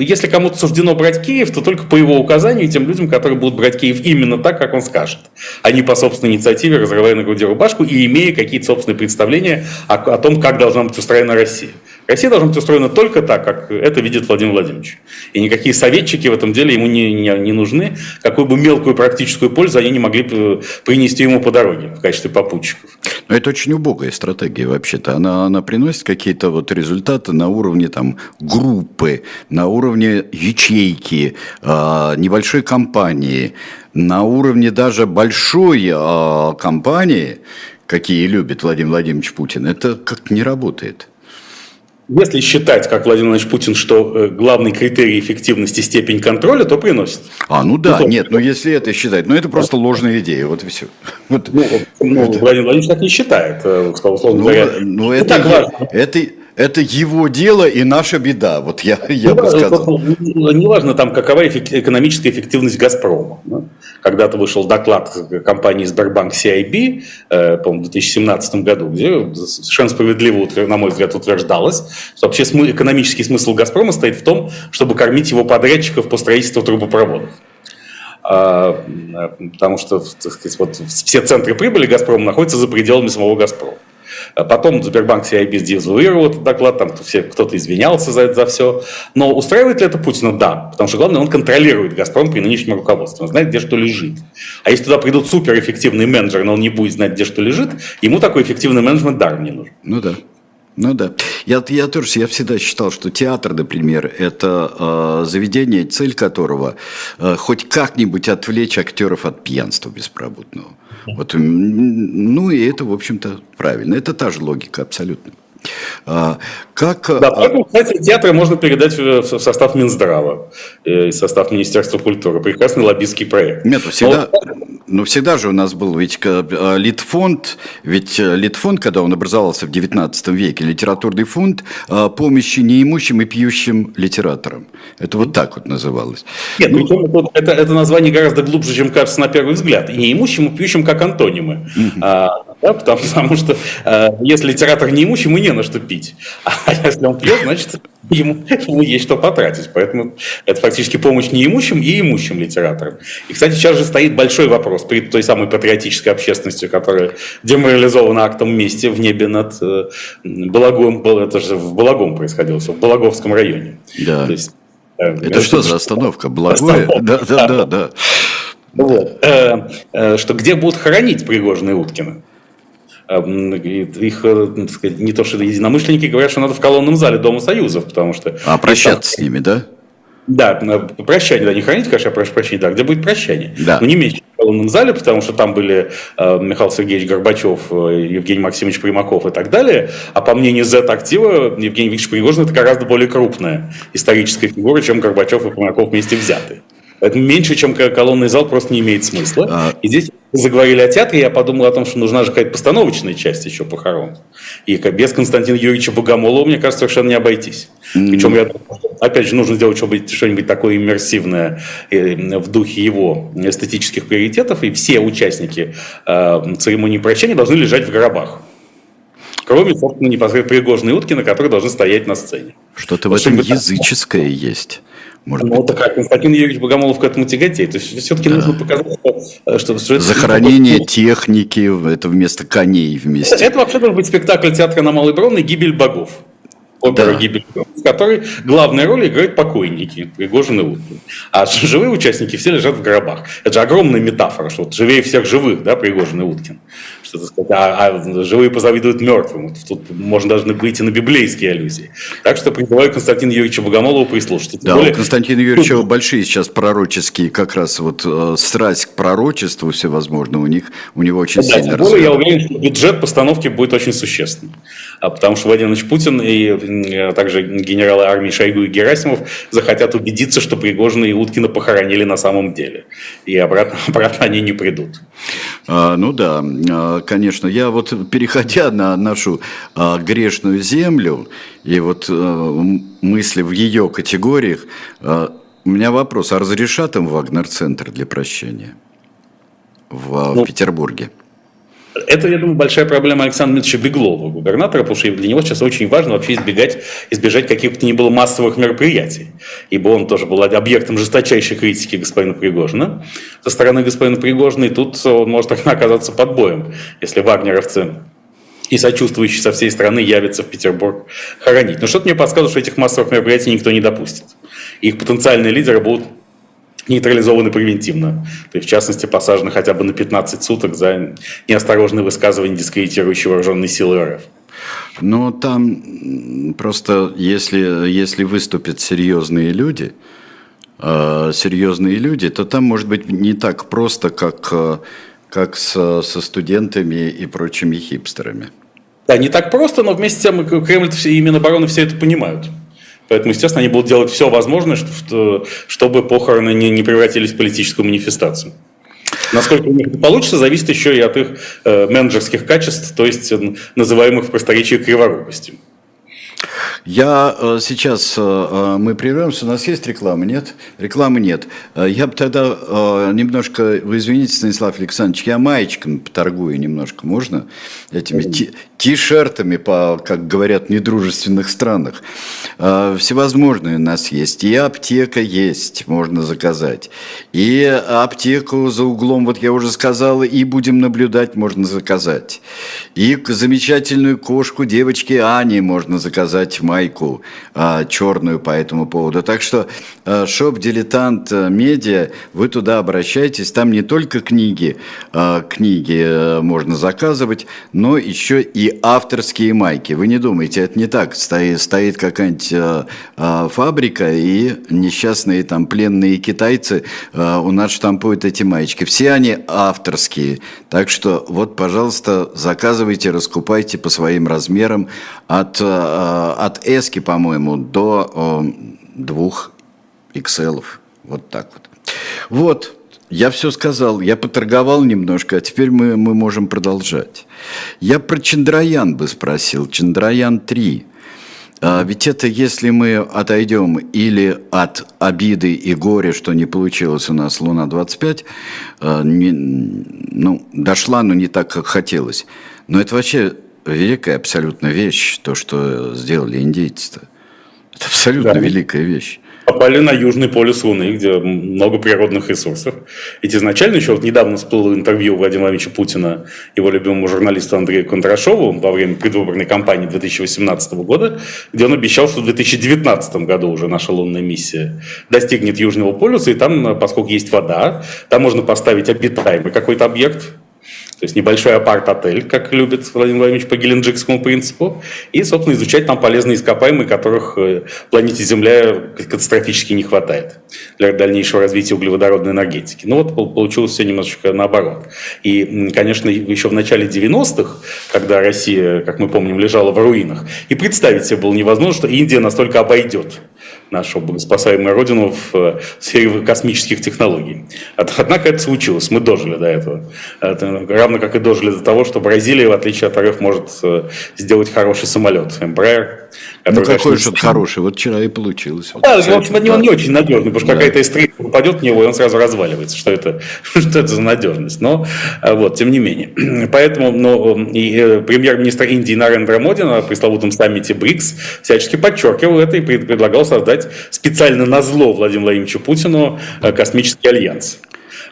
если кому-то суждено брать Киев, то только по его указанию тем людям, которые будут брать Киев именно так, как он скажет, а не по собственной инициативе, разрывая на груди рубашку и имея какие-то собственные представления о, о том, как должна быть устроена Россия. Россия должна быть устроена только так, как это видит Владимир Владимирович. И никакие советчики в этом деле ему не, не, не нужны. Какую бы мелкую практическую пользу они не могли принести ему по дороге в качестве попутчиков. Но это очень убогая стратегия вообще-то. Она, она приносит какие-то вот результаты на уровне там, группы, на уровне ячейки, э, небольшой компании, на уровне даже большой э, компании, какие любит Владимир Владимирович Путин. Это как не работает. Если считать, как Владимир Владимирович Путин, что э, главный критерий эффективности степень контроля, то приносит. А, ну да, ну, нет, ну если это считать, ну это просто ложная идея, вот и все. Вот. Ну, ну. Владимир Владимирович так не считает, э, условно ну, говоря. Ну, это, это, это, это его дело и наша беда, вот я, я ну, бы сказал. Неважно там, какова экономическая эффективность «Газпрома». Да? Когда-то вышел доклад компании Сбербанк CIB, э, по в 2017 году, где совершенно справедливо, на мой взгляд, утверждалось, что вообще экономический смысл «Газпрома» стоит в том, чтобы кормить его подрядчиков по строительству трубопроводов а, потому что сказать, вот все центры прибыли «Газпрома» находятся за пределами самого «Газпрома». А потом Сбербанк CIB дезавуировал этот доклад, там все, кто-то извинялся за это за все. Но устраивает ли это Путина? Да. Потому что главное, он контролирует «Газпром» при нынешнем руководстве. Он знает, где что лежит. А если туда придут суперэффективный менеджер, но он не будет знать, где что лежит, ему такой эффективный менеджмент даром не нужен. Ну да. Ну да. Я, я тоже я всегда считал, что театр, например, это э, заведение, цель которого э, хоть как-нибудь отвлечь актеров от пьянства беспробудного. Вот, ну и это, в общем-то, правильно. Это та же логика абсолютно. А, как... Да, а, поэтому, кстати, театры можно передать в состав Минздрава э, и состав Министерства культуры. Прекрасный лоббистский проект. Нет, ну, всегда, Но... ну, всегда же у нас был ведь а, Литфонд, ведь э, Литфонд, когда он образовался в XIX веке, литературный фонд помощи неимущим и пьющим литераторам. Это вот так вот называлось. Нет, ну, ну это, это название гораздо глубже, чем кажется на первый взгляд. И неимущим, и пьющим как антонимы. Угу. А, да, потому, потому что а, если литератор неимущий, ему не на что пить. А если он пьет, значит, ему, ему есть что потратить. Поэтому это фактически помощь неимущим и имущим литераторам. И, кстати, сейчас же стоит большой вопрос перед той самой патриотической общественностью, которая деморализована актом мести в небе над э, Балагом. Это же в Балагом происходило, все, в Балаговском районе. Да. То есть, э, это что за остановка? Благое? Да, да, да, да. Вот. Э, что где будут хоронить Пригожина и Уткина? Их, э, сказать, не то что единомышленники говорят, что надо в колонном зале Дома Союзов, потому что... А прощаться там... с ними, да? Да, прощание, да, не хранить, конечно, а прошу прощения, да, где будет прощание. Да. Но не меньше в колонном зале, потому что там были э, Михаил Сергеевич Горбачев, э, Евгений Максимович Примаков и так далее. А по мнению Z-актива, Евгений Викторович Пригожин это гораздо более крупная историческая фигура, чем Горбачев и Примаков вместе взятые. Поэтому меньше, чем колонный зал, просто не имеет смысла. А... И здесь заговорили о театре, я подумал о том, что нужна же какая-то постановочная часть еще похорон. И без Константина Юрьевича Богомолова, мне кажется, совершенно не обойтись. Mm-hmm. Причем, я, опять же, нужно сделать что-нибудь, что-нибудь такое иммерсивное э, в духе его эстетических приоритетов, и все участники э, церемонии прощания должны лежать в гробах. Кроме, собственно, непосредственно Пригожина и Уткина, которые должны стоять на сцене. Что-то в этом языческое есть. Может ну, быть. так Константин Юрьевич Богомолов к этому тяготеет. То есть все-таки да. нужно показать, что... что Захоронение это... техники, это вместо коней вместе. Это, это вообще должен быть спектакль театра на Малой Бронной «Гибель богов» опера да. «Гибель», в которой главную роль играют покойники, Пригожин и Уткин. А живые участники все лежат в гробах. Это же огромная метафора, что вот живее всех живых, да, Пригожин и Уткин. Что, сказать, а, а живые позавидуют мертвым. Тут можно даже выйти на библейские аллюзии. Так что призываю Константина Юрьевича Богомолова прислушаться. Да, более... у Константина Юрьевича большие сейчас пророческие, как раз вот э, страсть к пророчеству всевозможно у них, у него очень да, сильно более, я уверен, что бюджет постановки будет очень существенным. А потому что Владимир Ильич Путин и а также генералы армии Шойгу и Герасимов захотят убедиться, что Пригожина и Уткина похоронили на самом деле. И обратно, обратно они не придут. А, ну да, а, конечно. Я вот, переходя на нашу а, грешную землю, и вот а, мысли в ее категориях, а, у меня вопрос, а разрешат им Вагнер-центр для прощения в, ну, в Петербурге? Это, я думаю, большая проблема Александра Дмитриевича Беглова, губернатора, потому что для него сейчас очень важно вообще избегать, избежать каких-то ни было массовых мероприятий. Ибо он тоже был объектом жесточайшей критики господина Пригожина со стороны господина Пригожина, и тут он может оказаться под боем, если вагнеровцы и сочувствующие со всей страны явятся в Петербург хоронить. Но что-то мне подсказывает, что этих массовых мероприятий никто не допустит. Их потенциальные лидеры будут нейтрализованы превентивно. То есть, в частности, посажены хотя бы на 15 суток за неосторожное высказывание, дискредитирующие вооруженные силы РФ. Ну, там просто, если, если выступят серьезные люди, э, серьезные люди, то там может быть не так просто, как, э, как со, со студентами и прочими хипстерами. Да, не так просто, но вместе с тем Кремль и Минобороны все это понимают. Поэтому, естественно, они будут делать все возможное, чтобы похороны не превратились в политическую манифестацию. Насколько у них получится, зависит еще и от их э, менеджерских качеств, то есть называемых в просторечии криворукостью. Я э, сейчас, э, э, мы прервемся, у нас есть реклама, нет? Рекламы нет. Я бы тогда немножко, вы извините, Станислав Александрович, я маечками поторгую немножко, можно? Этими ти-шертами, по, как говорят, недружественных странах. Всевозможные у нас есть. И аптека есть, можно заказать. И аптеку за углом, вот я уже сказал, и будем наблюдать, можно заказать. И замечательную кошку девочки Ани можно заказать в майку а, черную по этому поводу. Так что а, шоп «Дилетант Медиа», вы туда обращайтесь, там не только книги, а, книги а, можно заказывать, но еще и авторские майки. Вы не думайте, это не так. Стоит, стоит какая-нибудь а, а, фабрика, и несчастные там пленные китайцы а, у нас штампуют эти маечки. Все они авторские. Так что вот, пожалуйста, заказывайте, раскупайте по своим размерам от, от эски, по-моему, до э, двух XL. Вот так вот. Вот, я все сказал, я поторговал немножко, а теперь мы, мы можем продолжать. Я про Чандраян бы спросил, Чандраян-3. А ведь это если мы отойдем или от обиды и горя, что не получилось у нас Луна-25, а, ну, дошла, но не так, как хотелось. Но это вообще великая абсолютно вещь, то, что сделали индейцы-то. Это абсолютно да. великая вещь. Попали на Южный полюс Луны, где много природных ресурсов. Ведь изначально еще вот недавно всплыло интервью Владимира Владимировича Путина, его любимому журналисту Андрею Контрашову во время предвыборной кампании 2018 года, где он обещал, что в 2019 году уже наша лунная миссия достигнет Южного полюса, и там, поскольку есть вода, там можно поставить обитаемый какой-то объект, то есть небольшой апарт-отель, как любит Владимир Владимирович по геленджикскому принципу, и, собственно, изучать там полезные ископаемые, которых э, планете Земля катастрофически не хватает для дальнейшего развития углеводородной энергетики. Ну вот получилось все немножечко наоборот. И, конечно, еще в начале 90-х, когда Россия, как мы помним, лежала в руинах, и представить себе было невозможно, что Индия настолько обойдет нашу богоспасаемую родину в э, сфере космических технологий. Однако это случилось, мы дожили до этого. Это равно как и дожили до того, что Бразилия, в отличие от РФ, может э, сделать хороший самолет Embraer. Ну какой же хороший, вот вчера и получилось. Да, в общем, он не очень надежный, потому что да. какая-то эстрелка упадет в него, и он сразу разваливается. Что это, что это за надежность? Но э, вот, тем не менее. Поэтому но, и премьер-министр Индии Нарендра Моди на пресловутом саммите БРИКС всячески подчеркивал это и предлагал создать создать специально на зло Владимиру Владимировичу Путину э, космический альянс.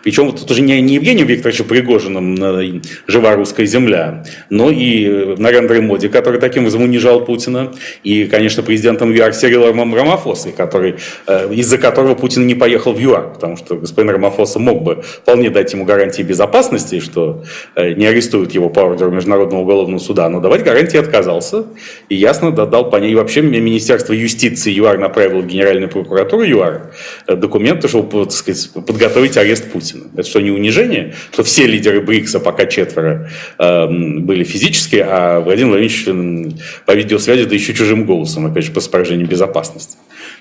Причем тут уже не, не Евгением Викторовичем Пригожиным «Жива русская земля», но и э, Нарендрой Моди, который таким образом унижал Путина, и, конечно, президентом ЮАР Сирилом Рамафосой, который, э, из-за которого Путин не поехал в ЮАР, потому что господин Рамафоса мог бы вполне дать ему гарантии безопасности, что э, не арестуют его по ордеру Международного уголовного суда, но давать гарантии отказался, и ясно дал понять, и вообще Министерство юстиции ЮАР направило в Генеральную прокуратуру ЮАР документы, чтобы так сказать, подготовить арест Путина. Путина. Это что, не унижение? Что все лидеры БРИКСа, пока четверо, э, были физически, а Владимир Владимирович по видеосвязи, да еще чужим голосом, опять же, по соображениям безопасности.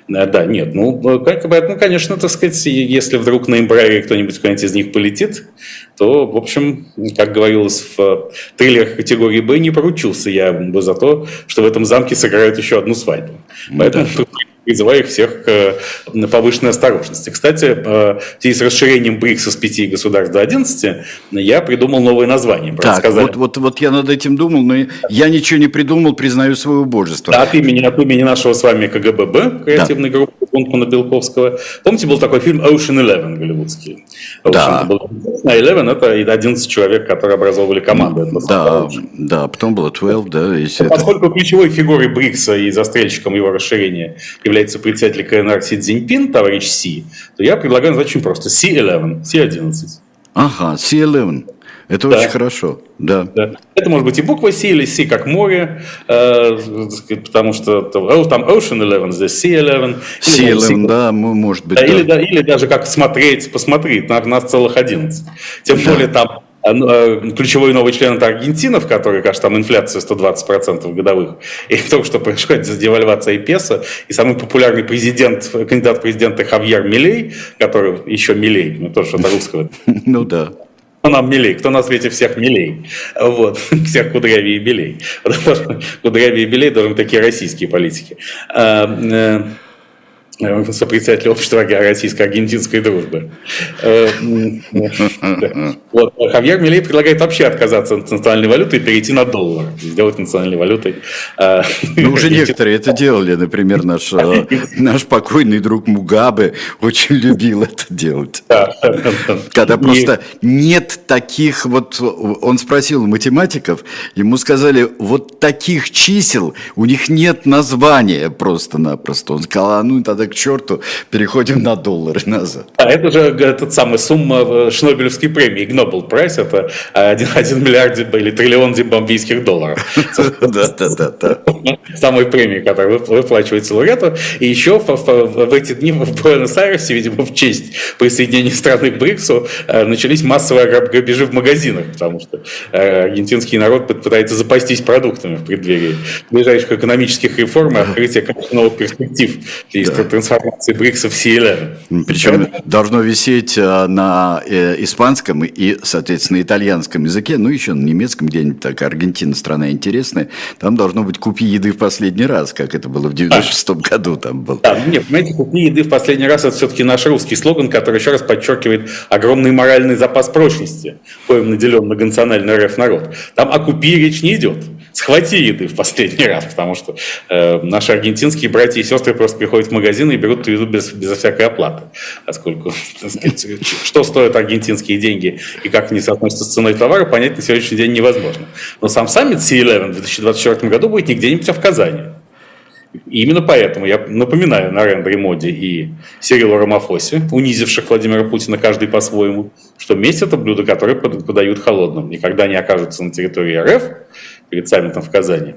Э, да, нет, ну, э, как, ну, конечно, так сказать, если вдруг на Эмбрайере кто-нибудь куда-нибудь из них полетит, то, в общем, как говорилось в трейлерах категории «Б», не поручился я бы за то, что в этом замке сыграют еще одну свадьбу. Ну, Поэтому да призываю их всех к повышенной осторожности. Кстати, в связи с расширением БРИКСа с 5 государств до 11, я придумал новое название. Так, вот, вот, вот я над этим думал, но я ничего не придумал, признаю свое убожество. Да, от имени, от имени нашего с вами КГББ, креативной да. группы Гунтмана Белковского. Помните, был такой фильм Ocean Eleven голливудский? Ocean да. Был, а Eleven это 11 человек, которые образовывали команду. Это да, да, потом было 12, да. Если Поскольку это... ключевой фигурой БРИКСа и застрельщиком его расширения является председатель КНР Си Цзиньпин, товарищ Си, то я предлагаю назвать очень просто C11, C11. Ага, C11. Это да. очень хорошо, да. да. Это может быть и буква C или C как море, э, потому что там Ocean 11, здесь C11. C11, да, может быть. Да, да. Или, да, или даже как смотреть, посмотреть, на нас целых 11. Тем да. более там э, э, ключевой новый член это Аргентина, в которой, кажется, там инфляция 120% годовых. И только что происходит девальвация и песо. И самый популярный президент, кандидат в президенты Хавьер Милей, который еще Милей, ну тоже что-то русского. Ну да кто нам милей, кто на свете всех милей. Вот, всех кудрявее и белей. Кудрявее и белей должны такие российские политики. Э, Э, сопредседатель общества российско-аргентинской дружбы. Э, вот. Хавьер Милей предлагает вообще отказаться от национальной валюты и перейти на доллар, сделать национальной валютой. Э, ну, уже некоторые это делали, например, наш, наш покойный друг Мугабе очень любил это делать. Когда просто нет таких, вот он спросил математиков, ему сказали, вот таких чисел, у них нет названия просто-напросто. Он сказал, а ну тогда к черту, переходим на доллары назад. А это же этот самый сумма Шнобелевской премии, Нобел Прайс, это 1, 1 миллиард или триллион зимбабвийских долларов. Да, да, да, да. Самой премии, которая выплачивается лауреату. И еще в эти дни в Буэнос-Айресе, видимо, в честь присоединения страны к БРИКСу, э, начались массовые грабежи в магазинах, потому что э, аргентинский народ пытается запастись продуктами в преддверии ближайших экономических реформ и открытия новых перспектив трансформации БРИКСа в CLN. Причем Это... должно висеть э, на э, испанском и, соответственно, итальянском языке, ну, еще на немецком где-нибудь, так, Аргентина страна интересная, там должно быть «купи еды в последний раз», как это было в 96 году там было. Да, нет, понимаете, «купи еды в последний раз» это все-таки наш русский слоган, который еще раз подчеркивает огромный моральный запас прочности, коим наделен многонациональный РФ народ. Там о «купи» речь не идет схвати еды в последний раз, потому что э, наши аргентинские братья и сестры просто приходят в магазин и берут еду без, безо всякой оплаты. Поскольку, сказать, что стоят аргентинские деньги и как они соотносятся с ценой товара, понять на сегодняшний день невозможно. Но сам саммит C11 в 2024 году будет не где-нибудь, а в Казани. И именно поэтому я напоминаю Нарендре Моди и Сирилу Рамафосе, унизивших Владимира Путина каждый по-своему, что месть – это блюдо, которое подают холодным. И когда они окажутся на территории РФ, перед саммитом в Казани,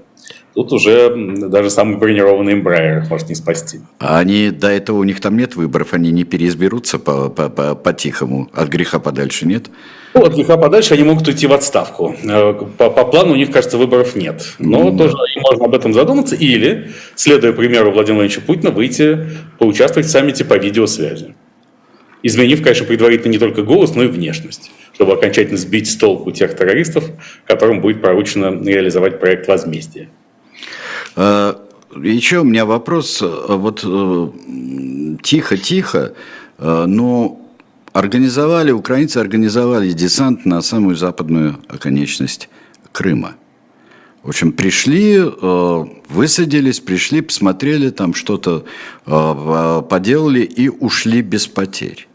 тут уже даже самый бронированный Embraer может не спасти. А они до этого у них там нет выборов, они не переизберутся по, по, по, по-тихому, от греха подальше нет? Ну, от греха подальше они могут уйти в отставку. Э, по, по плану у них, кажется, выборов нет. Но mm. тоже можно об этом задуматься. Или, следуя примеру Владимира Владимировича Путина, выйти поучаствовать в саммите по видеосвязи. Изменив, конечно, предварительно не только голос, но и внешность чтобы окончательно сбить с толку тех террористов, которым будет поручено реализовать проект возмездия. А, еще у меня вопрос. Вот э, тихо-тихо, э, но организовали, украинцы организовали десант на самую западную оконечность Крыма. В общем, пришли, э, высадились, пришли, посмотрели, там что-то поделали и ушли без потерь.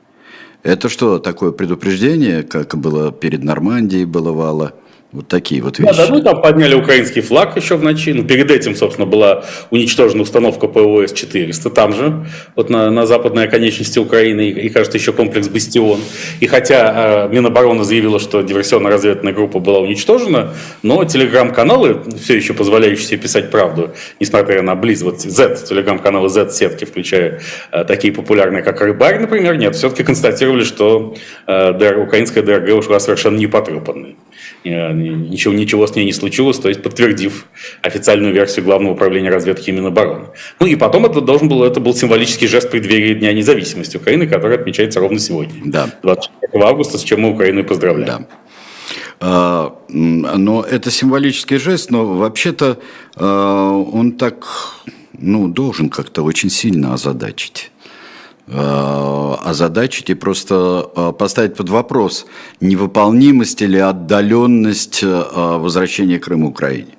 Это что, такое предупреждение, как было перед Нормандией, бывало? Вот такие вот вещи. Да, да, ну там подняли украинский флаг еще в ночи. Ну, перед этим, собственно, была уничтожена установка ПВОС-400 там же, вот на, на западной оконечности Украины, и, и, кажется, еще комплекс «Бастион». И хотя э, Минобороны заявила, что диверсионно-разведывательная группа была уничтожена, но телеграм-каналы, все еще позволяющие себе писать правду, несмотря на близ, вот Z, телеграм-каналы Z-сетки, включая э, такие популярные, как «Рыбарь», например, нет, все-таки констатировали, что э, украинская ДРГ ушла совершенно не потрепанной ничего, ничего с ней не случилось, то есть подтвердив официальную версию Главного управления разведки Минобороны. Ну и потом это должен был, это был символический жест преддверия Дня независимости Украины, который отмечается ровно сегодня, да. 24 августа, с чем мы Украину и поздравляем. Да. А, но это символический жест, но вообще-то а, он так ну, должен как-то очень сильно озадачить озадачить и просто поставить под вопрос невыполнимость или отдаленность возвращения Крыма Украине?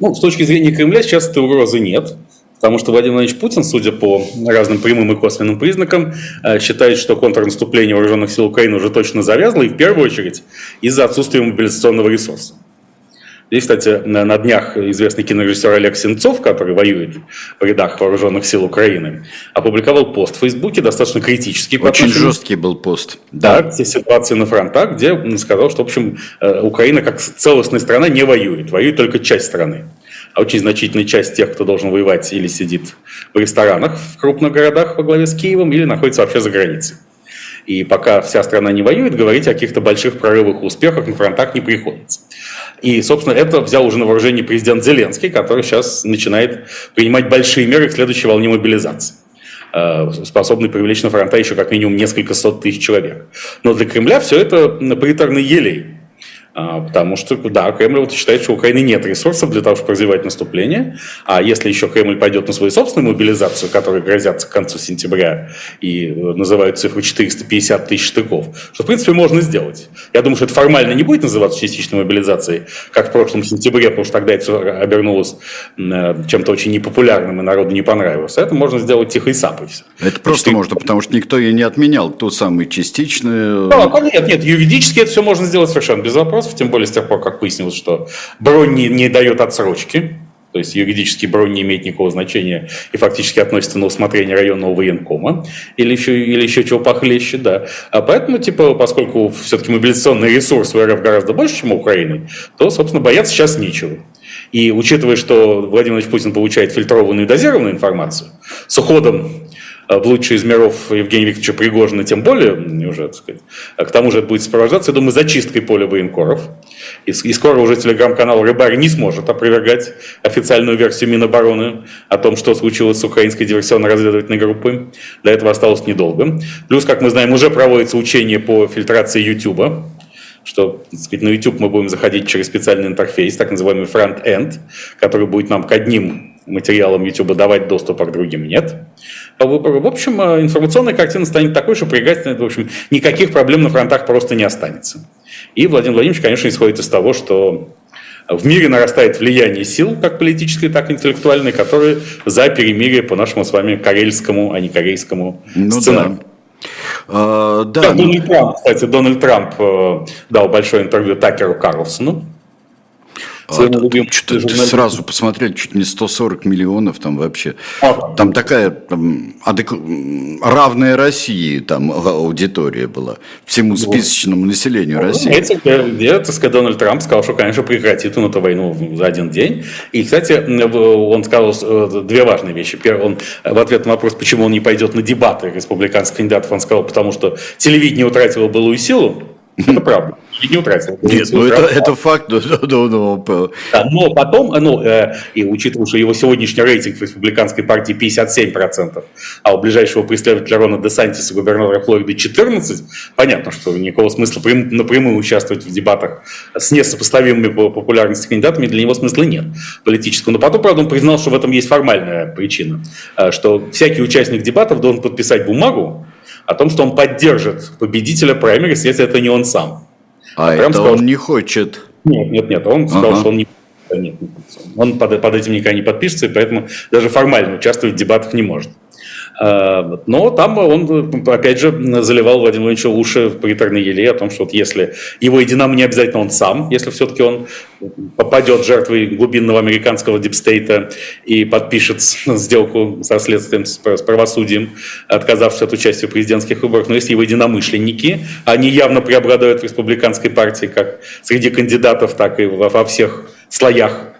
Ну, с точки зрения Кремля сейчас этой угрозы нет. Потому что Владимир Владимирович Путин, судя по разным прямым и косвенным признакам, э, считает, что контрнаступление вооруженных сил Украины уже точно завязло, и в первую очередь из-за отсутствия мобилизационного ресурса. Здесь, кстати, на днях известный кинорежиссер Олег Сенцов, который воюет в рядах вооруженных сил Украины, опубликовал пост в Фейсбуке, достаточно критический. Очень жесткий был пост. Да, да, ситуации на фронтах, где сказал, что, в общем, э, Украина как целостная страна не воюет, воюет только часть страны а очень значительная часть тех, кто должен воевать, или сидит в ресторанах в крупных городах во главе с Киевом, или находится вообще за границей. И пока вся страна не воюет, говорить о каких-то больших прорывах и успехах на фронтах не приходится. И, собственно, это взял уже на вооружение президент Зеленский, который сейчас начинает принимать большие меры к следующей волне мобилизации э, способный привлечь на фронта еще как минимум несколько сот тысяч человек. Но для Кремля все это приторный елей. А, потому что, да, Кремль вот считает, что у Украины нет ресурсов для того, чтобы развивать наступление. А если еще Кремль пойдет на свою собственную мобилизацию, которая грозятся к концу сентября и э, называют цифру 450 тысяч штыков, что, в принципе, можно сделать. Я думаю, что это формально не будет называться частичной мобилизацией, как в прошлом сентябре, потому что тогда это обернулось э, чем-то очень непопулярным и народу не понравилось. Это можно сделать тихо и сапой. Все. Это просто 4... можно, потому что никто и не отменял ту самую частичную... Да, нет, нет, юридически это все можно сделать совершенно без вопросов вопросов, тем более с тех пор, как выяснилось, что бронь не, не дает отсрочки, то есть юридический бронь не имеет никакого значения и фактически относится на усмотрение районного военкома или еще, или еще чего похлеще, да. А поэтому, типа, поскольку все-таки мобилизационный ресурс у РФ гораздо больше, чем у Украины, то, собственно, бояться сейчас нечего. И учитывая, что Владимир Владимирович Путин получает фильтрованную и дозированную информацию, с уходом Э, в лучший из миров Евгения Викторовича Пригожина, тем более, уже, так сказать, а к тому же это будет сопровождаться, я думаю, зачисткой поля военкоров. И, и скоро уже телеграм-канал «Рыбарь» не сможет опровергать официальную версию Минобороны о том, что случилось с украинской диверсионно-разведывательной группой. До этого осталось недолго. Плюс, как мы знаем, уже проводится учение по фильтрации YouTube что так сказать, на YouTube мы будем заходить через специальный интерфейс, так называемый front-end, который будет нам к одним материалам YouTube давать доступ, а к другим нет по выбору. В общем, э, информационная картина станет такой, что при в общем, никаких проблем на фронтах просто не останется. И Владимир Владимирович, конечно, исходит из того, что в мире нарастает влияние сил, как политической, так и интеллектуальной, которые за перемирие по нашему с вами карельскому, а не корейскому ну, сценарию. Да. Uh, да, Дональд Трамп, кстати, Дональд Трамп э, дал большое интервью Такеру Карлсону, своему любимому ты, ты сразу посмотрел, чуть не 140 миллионов там вообще. А, там такая там, адек... равная России там аудитория была, всему списочному населению ну, России. Где, так сказать, Дональд Трамп сказал, что, конечно, прекратит он эту войну за один день. И, кстати, он сказал э, две важные вещи. Первый, он в ответ на вопрос, почему он не пойдет на дебаты республиканских кандидатов, он сказал, потому что телевидение утратило былую силу. Это правда и не утратил. Нет, ну это, это факт. Да, да, да, да, но потом, ну, э, и учитывая, что его сегодняшний рейтинг в республиканской партии 57%, а у ближайшего преследователя Рона Де Сантиса, губернатора Флориды, 14%, понятно, что никакого смысла прям, напрямую участвовать в дебатах с несопоставимыми по популярности кандидатами для него смысла нет политического. Но потом, правда, он признал, что в этом есть формальная причина, э, что всякий участник дебатов должен подписать бумагу, о том, что он поддержит победителя праймерис, если это не он сам. А Прям это сказал, он не хочет. Нет, нет, нет. Он сказал, ага. что он не нет, он под, под этим никогда не подпишется, и поэтому даже формально участвовать в дебатах не может. А, но там он, опять же, заливал Владимир Владимировича уши в приторной еле о том, что вот если его едином не обязательно он сам, если все-таки он попадет жертвой глубинного американского дипстейта и подпишет сделку со следствием, с правосудием, отказавшись от участия в президентских выборах, но если его единомышленники, они явно преобладают в республиканской партии как среди кандидатов, так и во всех слоях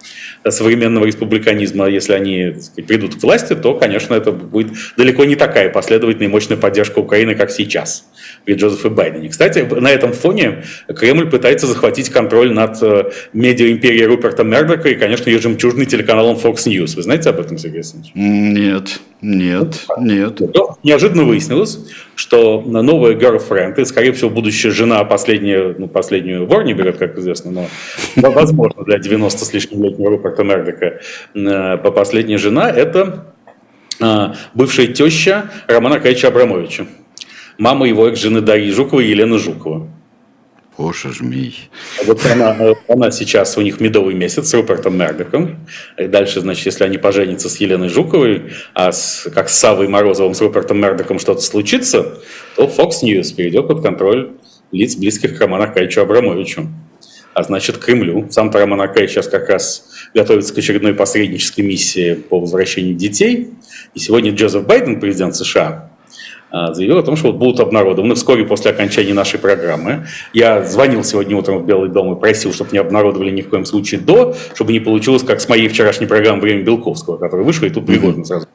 современного республиканизма, если они сказать, придут к власти, то, конечно, это будет далеко не такая последовательная и мощная поддержка Украины, как сейчас при Джозефе Байдене. Кстати, на этом фоне Кремль пытается захватить контроль над э, медиа-империей Руперта Мердока и, конечно, ее жемчужный телеканалом Fox News. Вы знаете об этом, Сергей Александрович? Нет. Нет, нет. Но неожиданно выяснилось, что новая girlfriend, и, скорее всего, будущая жена, последняя, ну, последнюю вор не берет, как известно, но возможно для 90 с лишним летнего Руперта Мердока, э, последняя жена, это э, бывшая теща Романа Аркадьевича Абрамовича, мама его экс-жены Дарьи Жукова и Елены Жукова. Боже жмей. Вот она, она сейчас, у них медовый месяц с Рупертом Мердоком. И дальше, значит, если они поженятся с Еленой Жуковой, а с, как с Савой Морозовым, с Рупертом Мердоком что-то случится, то Fox News перейдет под контроль лиц, близких к Роману Аркадьевичу Абрамовичу. А значит, Кремлю. Сам-то Роман Аркадьевич сейчас как раз готовится к очередной посреднической миссии по возвращению детей. И сегодня Джозеф Байден, президент США, а, заявил о том, что вот будут обнародованы вскоре после окончания нашей программы. Я звонил сегодня утром в Белый дом и просил, чтобы не обнародовали ни в коем случае до, чтобы не получилось, как с моей вчерашней программой «Время Белковского», которая вышла, и тут пригодно сразу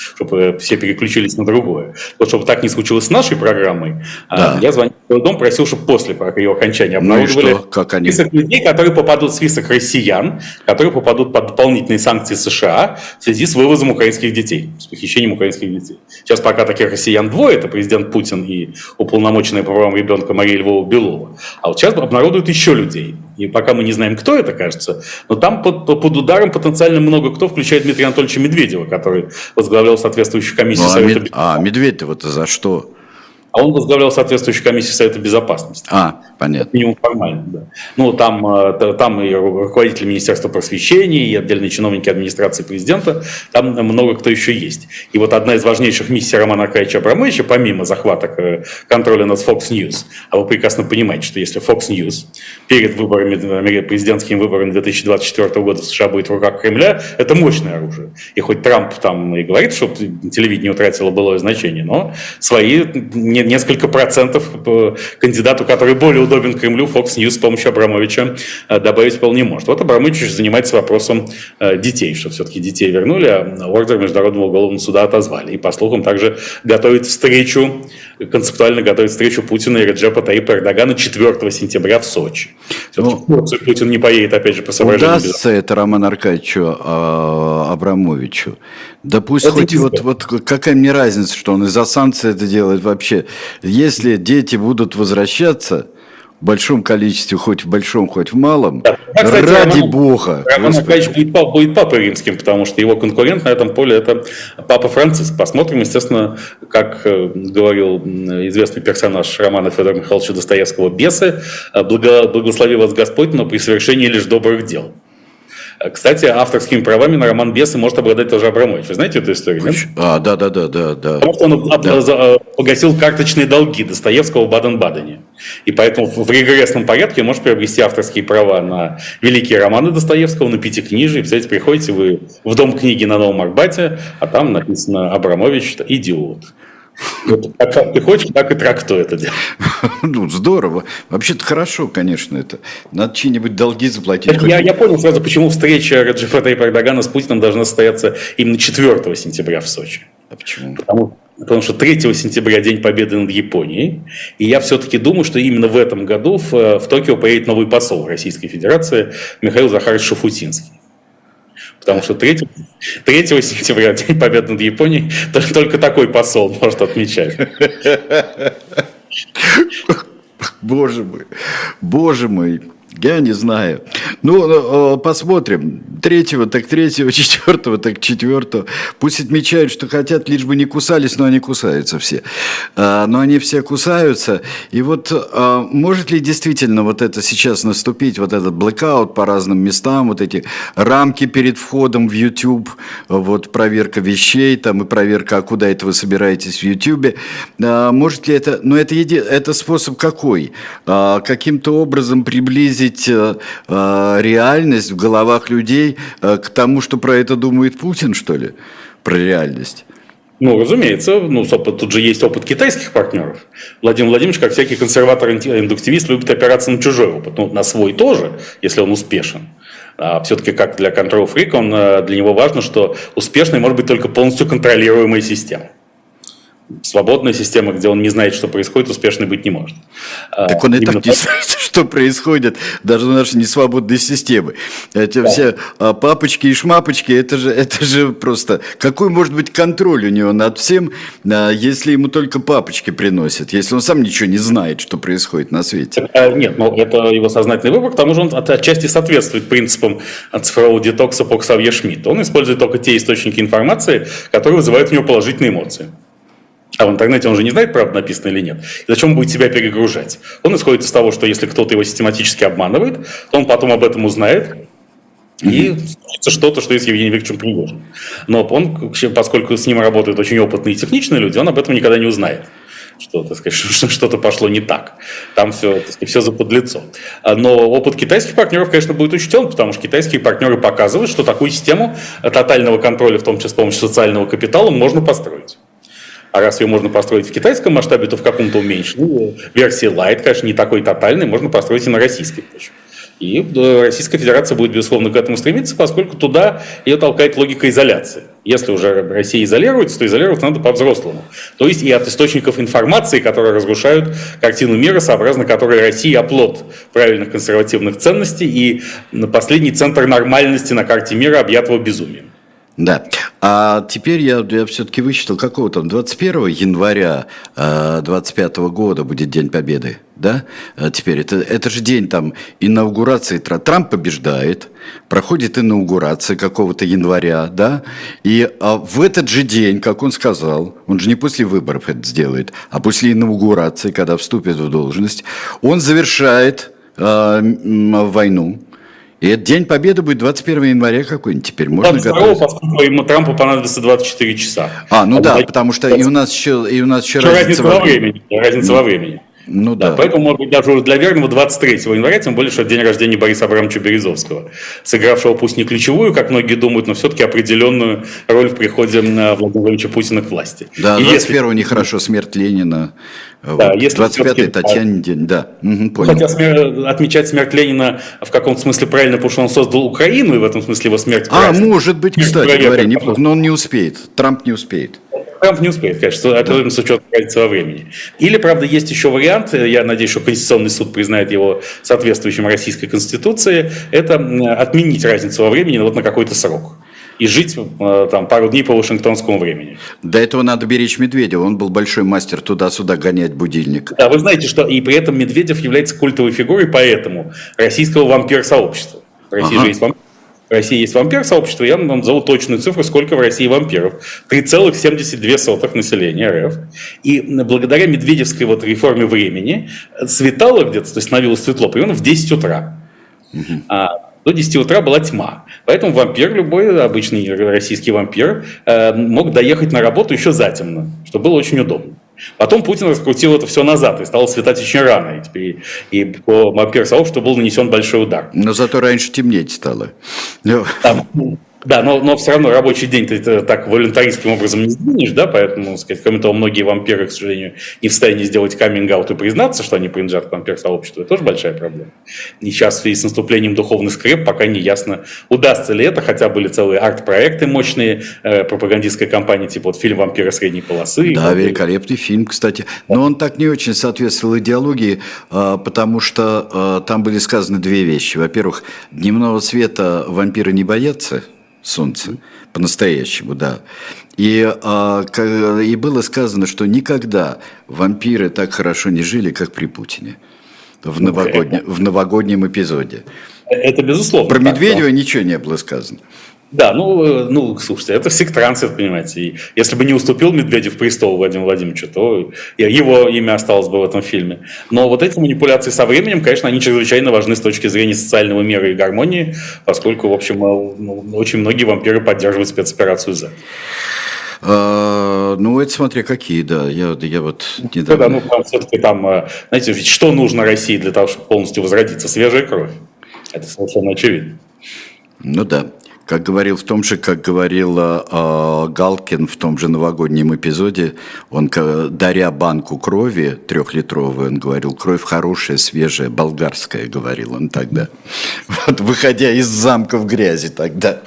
чтобы все переключились на другое. Вот чтобы так не случилось с нашей программой, а, да. я звонил в дом, просил, чтобы после ее окончания обнародовали ну Как они? список людей, которые попадут в список россиян, которые попадут под дополнительные санкции США в связи с вывозом украинских детей, с похищением украинских детей. Сейчас пока таких россиян двое, это президент Путин и уполномоченная по правам ребенка Мария Львова-Белова. А вот сейчас обнародуют еще людей. И пока мы не знаем, кто это, кажется, но там под, под ударом потенциально много кто, включая Дмитрия Анатольевича Медведева, который возглавлял соответствующую комиссию ну, а Совета Мед... А, Медведев-то за что? А он возглавлял соответствующую комиссию Совета Безопасности. А, понятно. Минимум формально, да. Ну, там, э, там и руководитель Министерства просвещения, и отдельные чиновники администрации президента, там много кто еще есть. И вот одна из важнейших миссий Романа Аркадьевича Абрамовича, помимо захвата э, контроля над Fox News, а вы прекрасно понимаете, что если Fox News перед выборами, президентскими выборами 2024 года в США будет в руках Кремля, это мощное оружие. И хоть Трамп там и говорит, что телевидение утратило былое значение, но свои не несколько процентов кандидату, который более удобен Кремлю, Fox News с помощью Абрамовича э, добавить вполне может. Вот Абрамович занимается вопросом э, детей, что все-таки детей вернули, а ордер Международного уголовного суда отозвали. И, по слухам, также готовит встречу, концептуально готовит встречу Путина и Реджепа Таипа Эрдогана 4 сентября в Сочи. Ну, Путин не поедет, опять же, по соображениям. Удастся это Роман Аркадьевичу э, Абрамовичу? Да пусть это хоть вот, вот какая мне разница, что он из-за санкций это делает вообще. Если дети будут возвращаться, в большом количестве, хоть в большом, хоть в малом. Да. А, кстати, Ради Роман, Бога. Роман Аркадьевич будет, пап, будет папой римским, потому что его конкурент на этом поле это папа Франциск. Посмотрим, естественно, как э, говорил известный персонаж Романа Федора Михайловича Достоевского «Бесы», «Э, благо, «Благослови вас Господь, но при совершении лишь добрых дел». Кстати, авторскими правами на роман «Бесы» может обладать тоже Абрамович. Вы знаете эту историю? Нет? А, да, да, да, да, да. Потому что он да. погасил карточные долги Достоевского в Баден-Бадене. И поэтому в регрессном порядке может приобрести авторские права на великие романы Достоевского, на пятикнижие. Представляете, приходите вы в дом книги на Новом Арбате, а там написано «Абрамович – идиот». Вот, как ты хочешь, так и трактуй это дело. Ну, здорово. Вообще-то хорошо, конечно, это. Надо чьи-нибудь долги заплатить. Я, я понял сразу, почему встреча Раджифа Тайпа Эрдогана с Путиным должна состояться именно 4 сентября в Сочи. А почему? Потому, потому что 3 сентября День Победы над Японией. И я все-таки думаю, что именно в этом году в, в Токио поедет новый посол Российской Федерации Михаил Захарович Шафутинский. Потому что 3, 3 сентября, День Победы над Японией, только такой посол может отмечать. Боже мой, боже мой. Я не знаю. Ну, э, э, посмотрим. Третьего, так третьего, четвертого, так четвертого. Пусть отмечают, что хотят, лишь бы не кусались, но они кусаются все. А, но они все кусаются. И вот а, может ли действительно вот это сейчас наступить, вот этот блэкаут по разным местам, вот эти рамки перед входом в YouTube, вот проверка вещей там и проверка, а куда это вы собираетесь в YouTube. А, может ли это, но это, еди, это способ какой? Каким-то образом приблизить приблизить э, э, реальность в головах людей э, к тому, что про это думает Путин, что ли? Про реальность. Ну, разумеется, ну, тут же есть опыт китайских партнеров. Владимир Владимирович, как всякий консерватор-индуктивист, любит опираться на чужой опыт. Ну, на свой тоже, если он успешен. А все-таки, как для Control Freak, он, для него важно, что успешной может быть только полностью контролируемая система. Свободная система, где он не знает, что происходит, успешной быть не может. А, так он и так не знает, что происходит, даже в нашей несвободной системы. Эти да. все а, папочки и шмапочки, это же, это же просто... Какой может быть контроль у него над всем, а, если ему только папочки приносят, если он сам ничего не знает, что происходит на свете? Нет, ну это его сознательный выбор, к тому же он отчасти соответствует принципам цифрового детокса по Ксавье Шмидт. Он использует только те источники информации, которые вызывают у него положительные эмоции. А в интернете он же не знает, правда написано или нет. И зачем будет себя перегружать? Он исходит из того, что если кто-то его систематически обманывает, то он потом об этом узнает, и что-то, что есть Евгений Викторович Пригожин. Но он, поскольку с ним работают очень опытные и техничные люди, он об этом никогда не узнает что так сказать, что-то пошло не так. Там все, так сказать, все за подлецо. Но опыт китайских партнеров, конечно, будет учтен, потому что китайские партнеры показывают, что такую систему тотального контроля, в том числе с помощью социального капитала, можно построить. А раз ее можно построить в китайском масштабе, то в каком-то уменьшенном. Версии Light, конечно, не такой тотальной, можно построить и на российской почве. И Российская Федерация будет, безусловно, к этому стремиться, поскольку туда ее толкает логика изоляции. Если уже Россия изолируется, то изолироваться надо по-взрослому. То есть и от источников информации, которые разрушают картину мира, сообразно которой Россия оплот правильных консервативных ценностей и последний центр нормальности на карте мира, объятого безумием. Да. А теперь я, я все-таки высчитал, какого там, 21 января э, 25 года будет День Победы, да? А теперь это, это же день там инаугурации, Трамп побеждает, проходит инаугурация какого-то января, да? И а в этот же день, как он сказал, он же не после выборов это сделает, а после инаугурации, когда вступит в должность, он завершает войну, и этот День Победы будет 21 января какой-нибудь теперь. Можно 22 готовить. поскольку ему Трампу понадобится 24 часа. А, ну а да, потому что и у нас еще, и у нас еще, еще разница, разница во времени. Разница во времени. Ну да. да. Поэтому, может быть, даже уже для верного 23 января, тем более, что это день рождения Бориса Абрамовича Березовского, сыгравшего пусть не ключевую, как многие думают, но все-таки определенную роль в приходе Владимира Владимировича Путина к власти. Да, И 21 если... нехорошо смерть Ленина. Да, вот, если 25-й Татьянин день, да. Угу, понял. Хотя смер... отмечать смерть Ленина в каком-то смысле правильно, потому что он создал Украину, и в этом смысле его смерть А, праздник. может быть, кстати говоря, неплохо, но он не успеет, Трамп не успеет. Трамп не успеет, конечно, особенно с учетом разницы во времени. Или, правда, есть еще вариант, я надеюсь, что Конституционный суд признает его соответствующим российской конституции, это отменить разницу во времени вот на какой-то срок и жить э, там пару дней по Вашингтонскому времени. До этого надо беречь Медведева, он был большой мастер туда-сюда гонять будильник. Да, вы знаете, что и при этом Медведев является культовой фигурой, поэтому российского вампир-сообщества. В России ага. же есть вампир. В России есть вампир-сообщество, я вам назову точную цифру, сколько в России вампиров. 3,72 населения РФ. И благодаря медведевской вот реформе времени светало где-то, то есть становилось светло примерно в 10 утра. Угу. А до 10 утра была тьма. Поэтому вампир, любой обычный российский вампир, э, мог доехать на работу еще затемно, что было очень удобно. Потом Путин раскрутил это все назад и стало светать очень рано. И, теперь, и по вампир-сообществу был нанесен большой удар. Но зато раньше темнеть стало. Там, да, но, но все равно рабочий день ты это так волюнтаристским образом не сдвинешь, да, поэтому, сказать, кроме того, многие вампиры, к сожалению, не в состоянии сделать каминг-аут и признаться, что они принадлежат к вампир-сообществу, это тоже большая проблема. И сейчас в связи с наступлением духовных скреп пока не ясно, удастся ли это, хотя были целые арт-проекты мощные, э, пропагандистская кампания, типа вот фильм «Вампиры средней полосы». Да, великолепный фильм, кстати. Но он так не очень соответствовал идеологии, э, потому что э, там были сказаны две вещи. Во-первых, дневного света вампиры не боятся – солнце, по-настоящему, да. И, а, и было сказано, что никогда вампиры так хорошо не жили, как при Путине в, новогодне, в новогоднем эпизоде. Это безусловно. Про Медведева да. ничего не было сказано. Да, ну, э, ну, слушайте, это сектранцы, понимаете. И если бы не уступил Медведев престолу Владимиру Владимировичу, то его имя осталось бы в этом фильме. Но вот эти манипуляции со временем, конечно, они чрезвычайно важны с точки зрения социального мира и гармонии, поскольку, в общем, э, ну, очень многие вампиры поддерживают спецоперацию «За». А, ну, это смотря какие, да. Я, я вот недавно... Да, ну, там все-таки там, э, знаете, ведь что нужно России для того, чтобы полностью возродиться? Свежая кровь. Это совершенно очевидно. Ну да. Как говорил в том же, как говорил э, Галкин в том же новогоднем эпизоде, он, даря банку крови трехлитровую, он говорил, кровь хорошая, свежая, болгарская, говорил он тогда. Вот, выходя из замка в грязи тогда.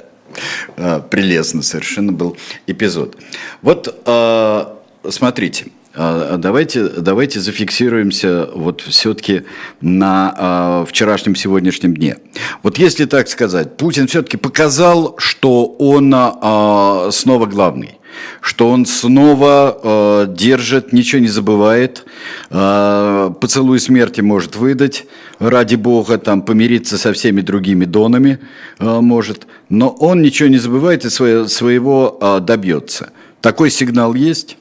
Э, прелестно совершенно был эпизод. Вот э, смотрите, а, давайте, давайте зафиксируемся вот все-таки на а, вчерашнем сегодняшнем дне. Вот если так сказать, Путин все-таки показал, что он а, снова главный что он снова э, держит, ничего не забывает, э, поцелуй смерти может выдать, ради бога, там помириться со всеми другими донами э, может, но он ничего не забывает и свое, своего э, добьется. Такой сигнал есть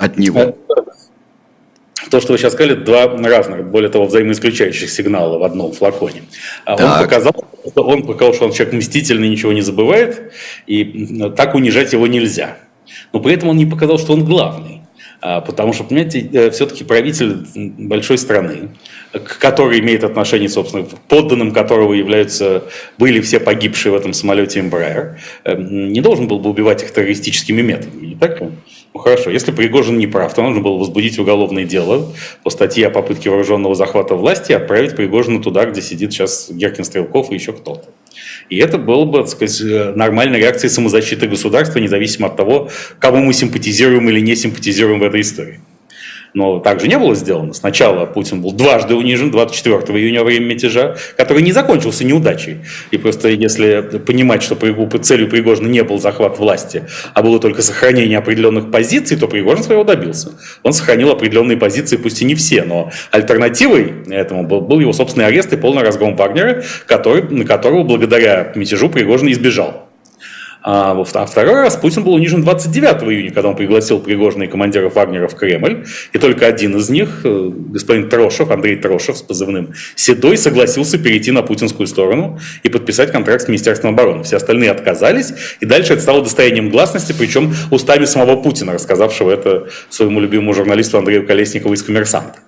от него? То, что вы сейчас сказали, два разных, более того, взаимоисключающих сигнала в одном флаконе. А он показал, что он показал, что он человек мстительный, ничего не забывает, и так унижать его нельзя. Но при этом он не показал, что он главный. А, потому что, понимаете, э, все-таки правитель большой страны, к которой имеет отношение, собственно, подданным которого являются, были все погибшие в этом самолете Embraer, э, не должен был бы убивать их террористическими методами, не так ли? Ну хорошо, если Пригожин не прав, то нужно было возбудить уголовное дело по статье о попытке вооруженного захвата власти и отправить Пригожина туда, где сидит сейчас Геркин Стрелков и еще кто-то. И это было бы, так сказать, э, нормальной реакцией самозащиты государства, независимо от того, кому мы симпатизируем или не симпатизируем в этой истории. Но так же не было сделано. Сначала Путин был дважды унижен, 24 июня во время мятежа, который не закончился неудачей. И просто если понимать, что целью Пригожина не был захват власти, а было только сохранение определенных позиций, то Пригожин своего добился. Он сохранил определенные позиции, пусть и не все, но альтернативой этому был, был его собственный арест и полный разгром Вагнера, который, на которого благодаря мятежу Пригожин избежал. А, а второй раз Путин был унижен 29 июня, когда он пригласил Пригожина и командиров Вагнера в Кремль. И только один из них, э, господин Трошев, Андрей Трошев с позывным Седой, согласился перейти на путинскую сторону и подписать контракт с Министерством обороны. Все остальные отказались. И дальше это стало достоянием гласности, причем устами самого Путина, рассказавшего это своему любимому журналисту Андрею Колесникову из «Коммерсанта».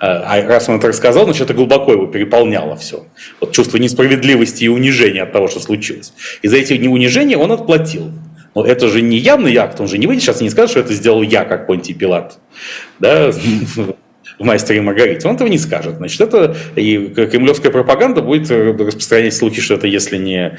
Э, а раз он это рассказал, значит, это глубоко его переполняло все. Вот чувство несправедливости и унижения от того, что случилось. И за эти унижения он отплатил. Но это же не явный акт, он же не выйдет сейчас и не скажет, что это сделал я, как Понтий Пилат. Да? В «Мастере и Маргарите». Он этого не скажет. Значит, это и кремлевская пропаганда будет э, распространять слухи, что это если не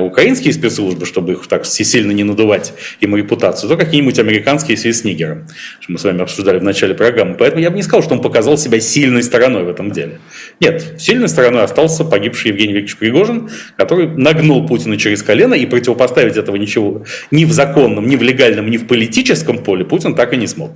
украинские спецслужбы, чтобы их так сильно не надувать им репутацию, то какие-нибудь американские с Снигером, что мы с вами обсуждали в начале программы. Поэтому я бы не сказал, что он показал себя сильной стороной в этом деле. Нет, сильной стороной остался погибший Евгений Викторович Пригожин, который нагнул Путина через колено, и противопоставить этого ничего ни в законном, ни в легальном, ни в политическом поле Путин так и не смог.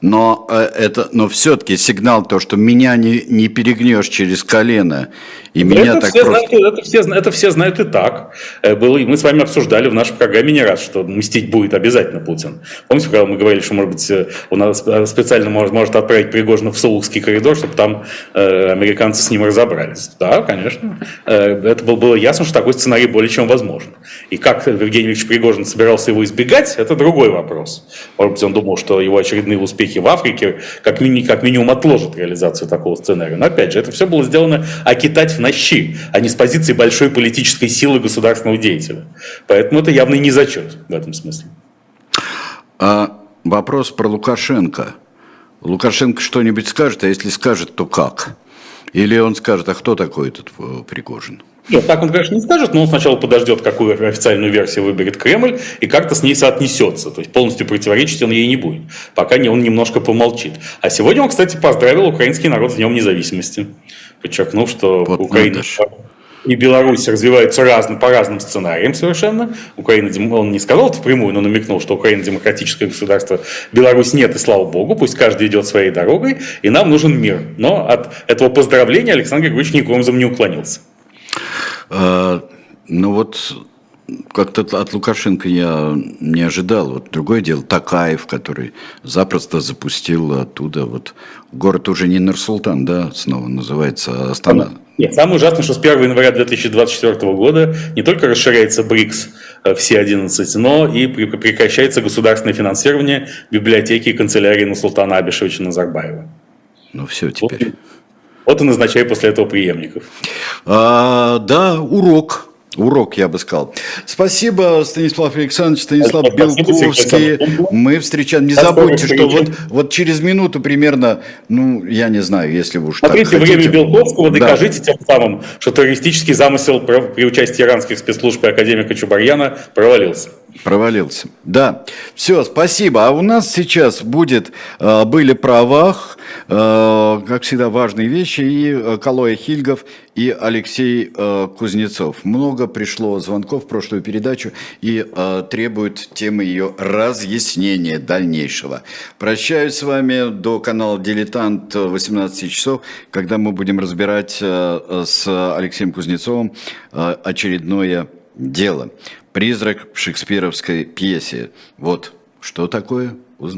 Но, э, это, но все-таки сигнал то, что меня не, не перегнешь через колено, и это меня так все просто... Знают, это, все, это все знают и так. Э, было, мы с вами обсуждали в нашей программе не раз, что мстить будет обязательно Путин. Помните, когда мы говорили, что, может быть, э, он нас специально может, может отправить Пригожина в Сулукский коридор, чтобы там э, американцы с ним разобрались? Да, конечно. Э, это было, было ясно, что такой сценарий более чем возможен. И как Евгений Ильич Пригожин собирался его избегать, это другой вопрос. Может быть, он думал, что его очередные успехи успехи в Африке как, мини, как минимум отложат реализацию такого сценария. Но опять же, это все было сделано окитать в нощи, а не с позиции большой политической силы государственного деятеля. Поэтому это явный не зачет в этом смысле. А вопрос про Лукашенко. Лукашенко что-нибудь скажет, а если скажет, то как? Или он скажет, а кто такой этот э, Пригожин? Нет, так он, конечно, не скажет, но он сначала подождет, какую официальную версию выберет Кремль, и как-то с ней соотнесется. То есть полностью противоречить он ей не будет, пока он немножко помолчит. А сегодня он, кстати, поздравил украинский народ с Днем независимости, подчеркнув, что вот Украина и Беларусь развиваются разно, по разным сценариям совершенно. Украина, он не сказал это впрямую, но намекнул, что Украина демократическое государство, Беларусь нет, и слава богу, пусть каждый идет своей дорогой, и нам нужен мир. Но от этого поздравления Александр Григорьевич никоим образом не уклонился. А, ну вот как-то от Лукашенко я не ожидал. Вот другое дело, Такаев, который запросто запустил оттуда. Вот город уже не Нур-Султан, да, снова называется, а Астана. Нет, самое ужасное, что с 1 января 2024 года не только расширяется БРИКС э, все 11, но и прекращается государственное финансирование библиотеки и канцелярии Нурсултана Абишевича Назарбаева. Ну все теперь. Вот, вот и назначай после этого преемников. А, да, урок урок, я бы сказал. Спасибо, Станислав Александрович, Станислав Спасибо, Белковский. Мы встречаем. Не забудьте, что вот, вот через минуту примерно, ну, я не знаю, если вы уж Смотрите так хотите. время Белковского, докажите да. тем самым, что террористический замысел при участии иранских спецслужб и академика Чубарьяна провалился. Провалился. Да. Все, спасибо. А у нас сейчас будет э, «Были правах», как всегда, важные вещи, и э, Калоя Хильгов, и Алексей Кузнецов. Много пришло звонков в прошлую передачу и требуют темы ее разъяснения дальнейшего. Прощаюсь с вами до канала «Дилетант» 18 часов, когда мы будем разбирать с Алексеем Кузнецовым очередное дело. Призрак в шекспировской пьесе. Вот что такое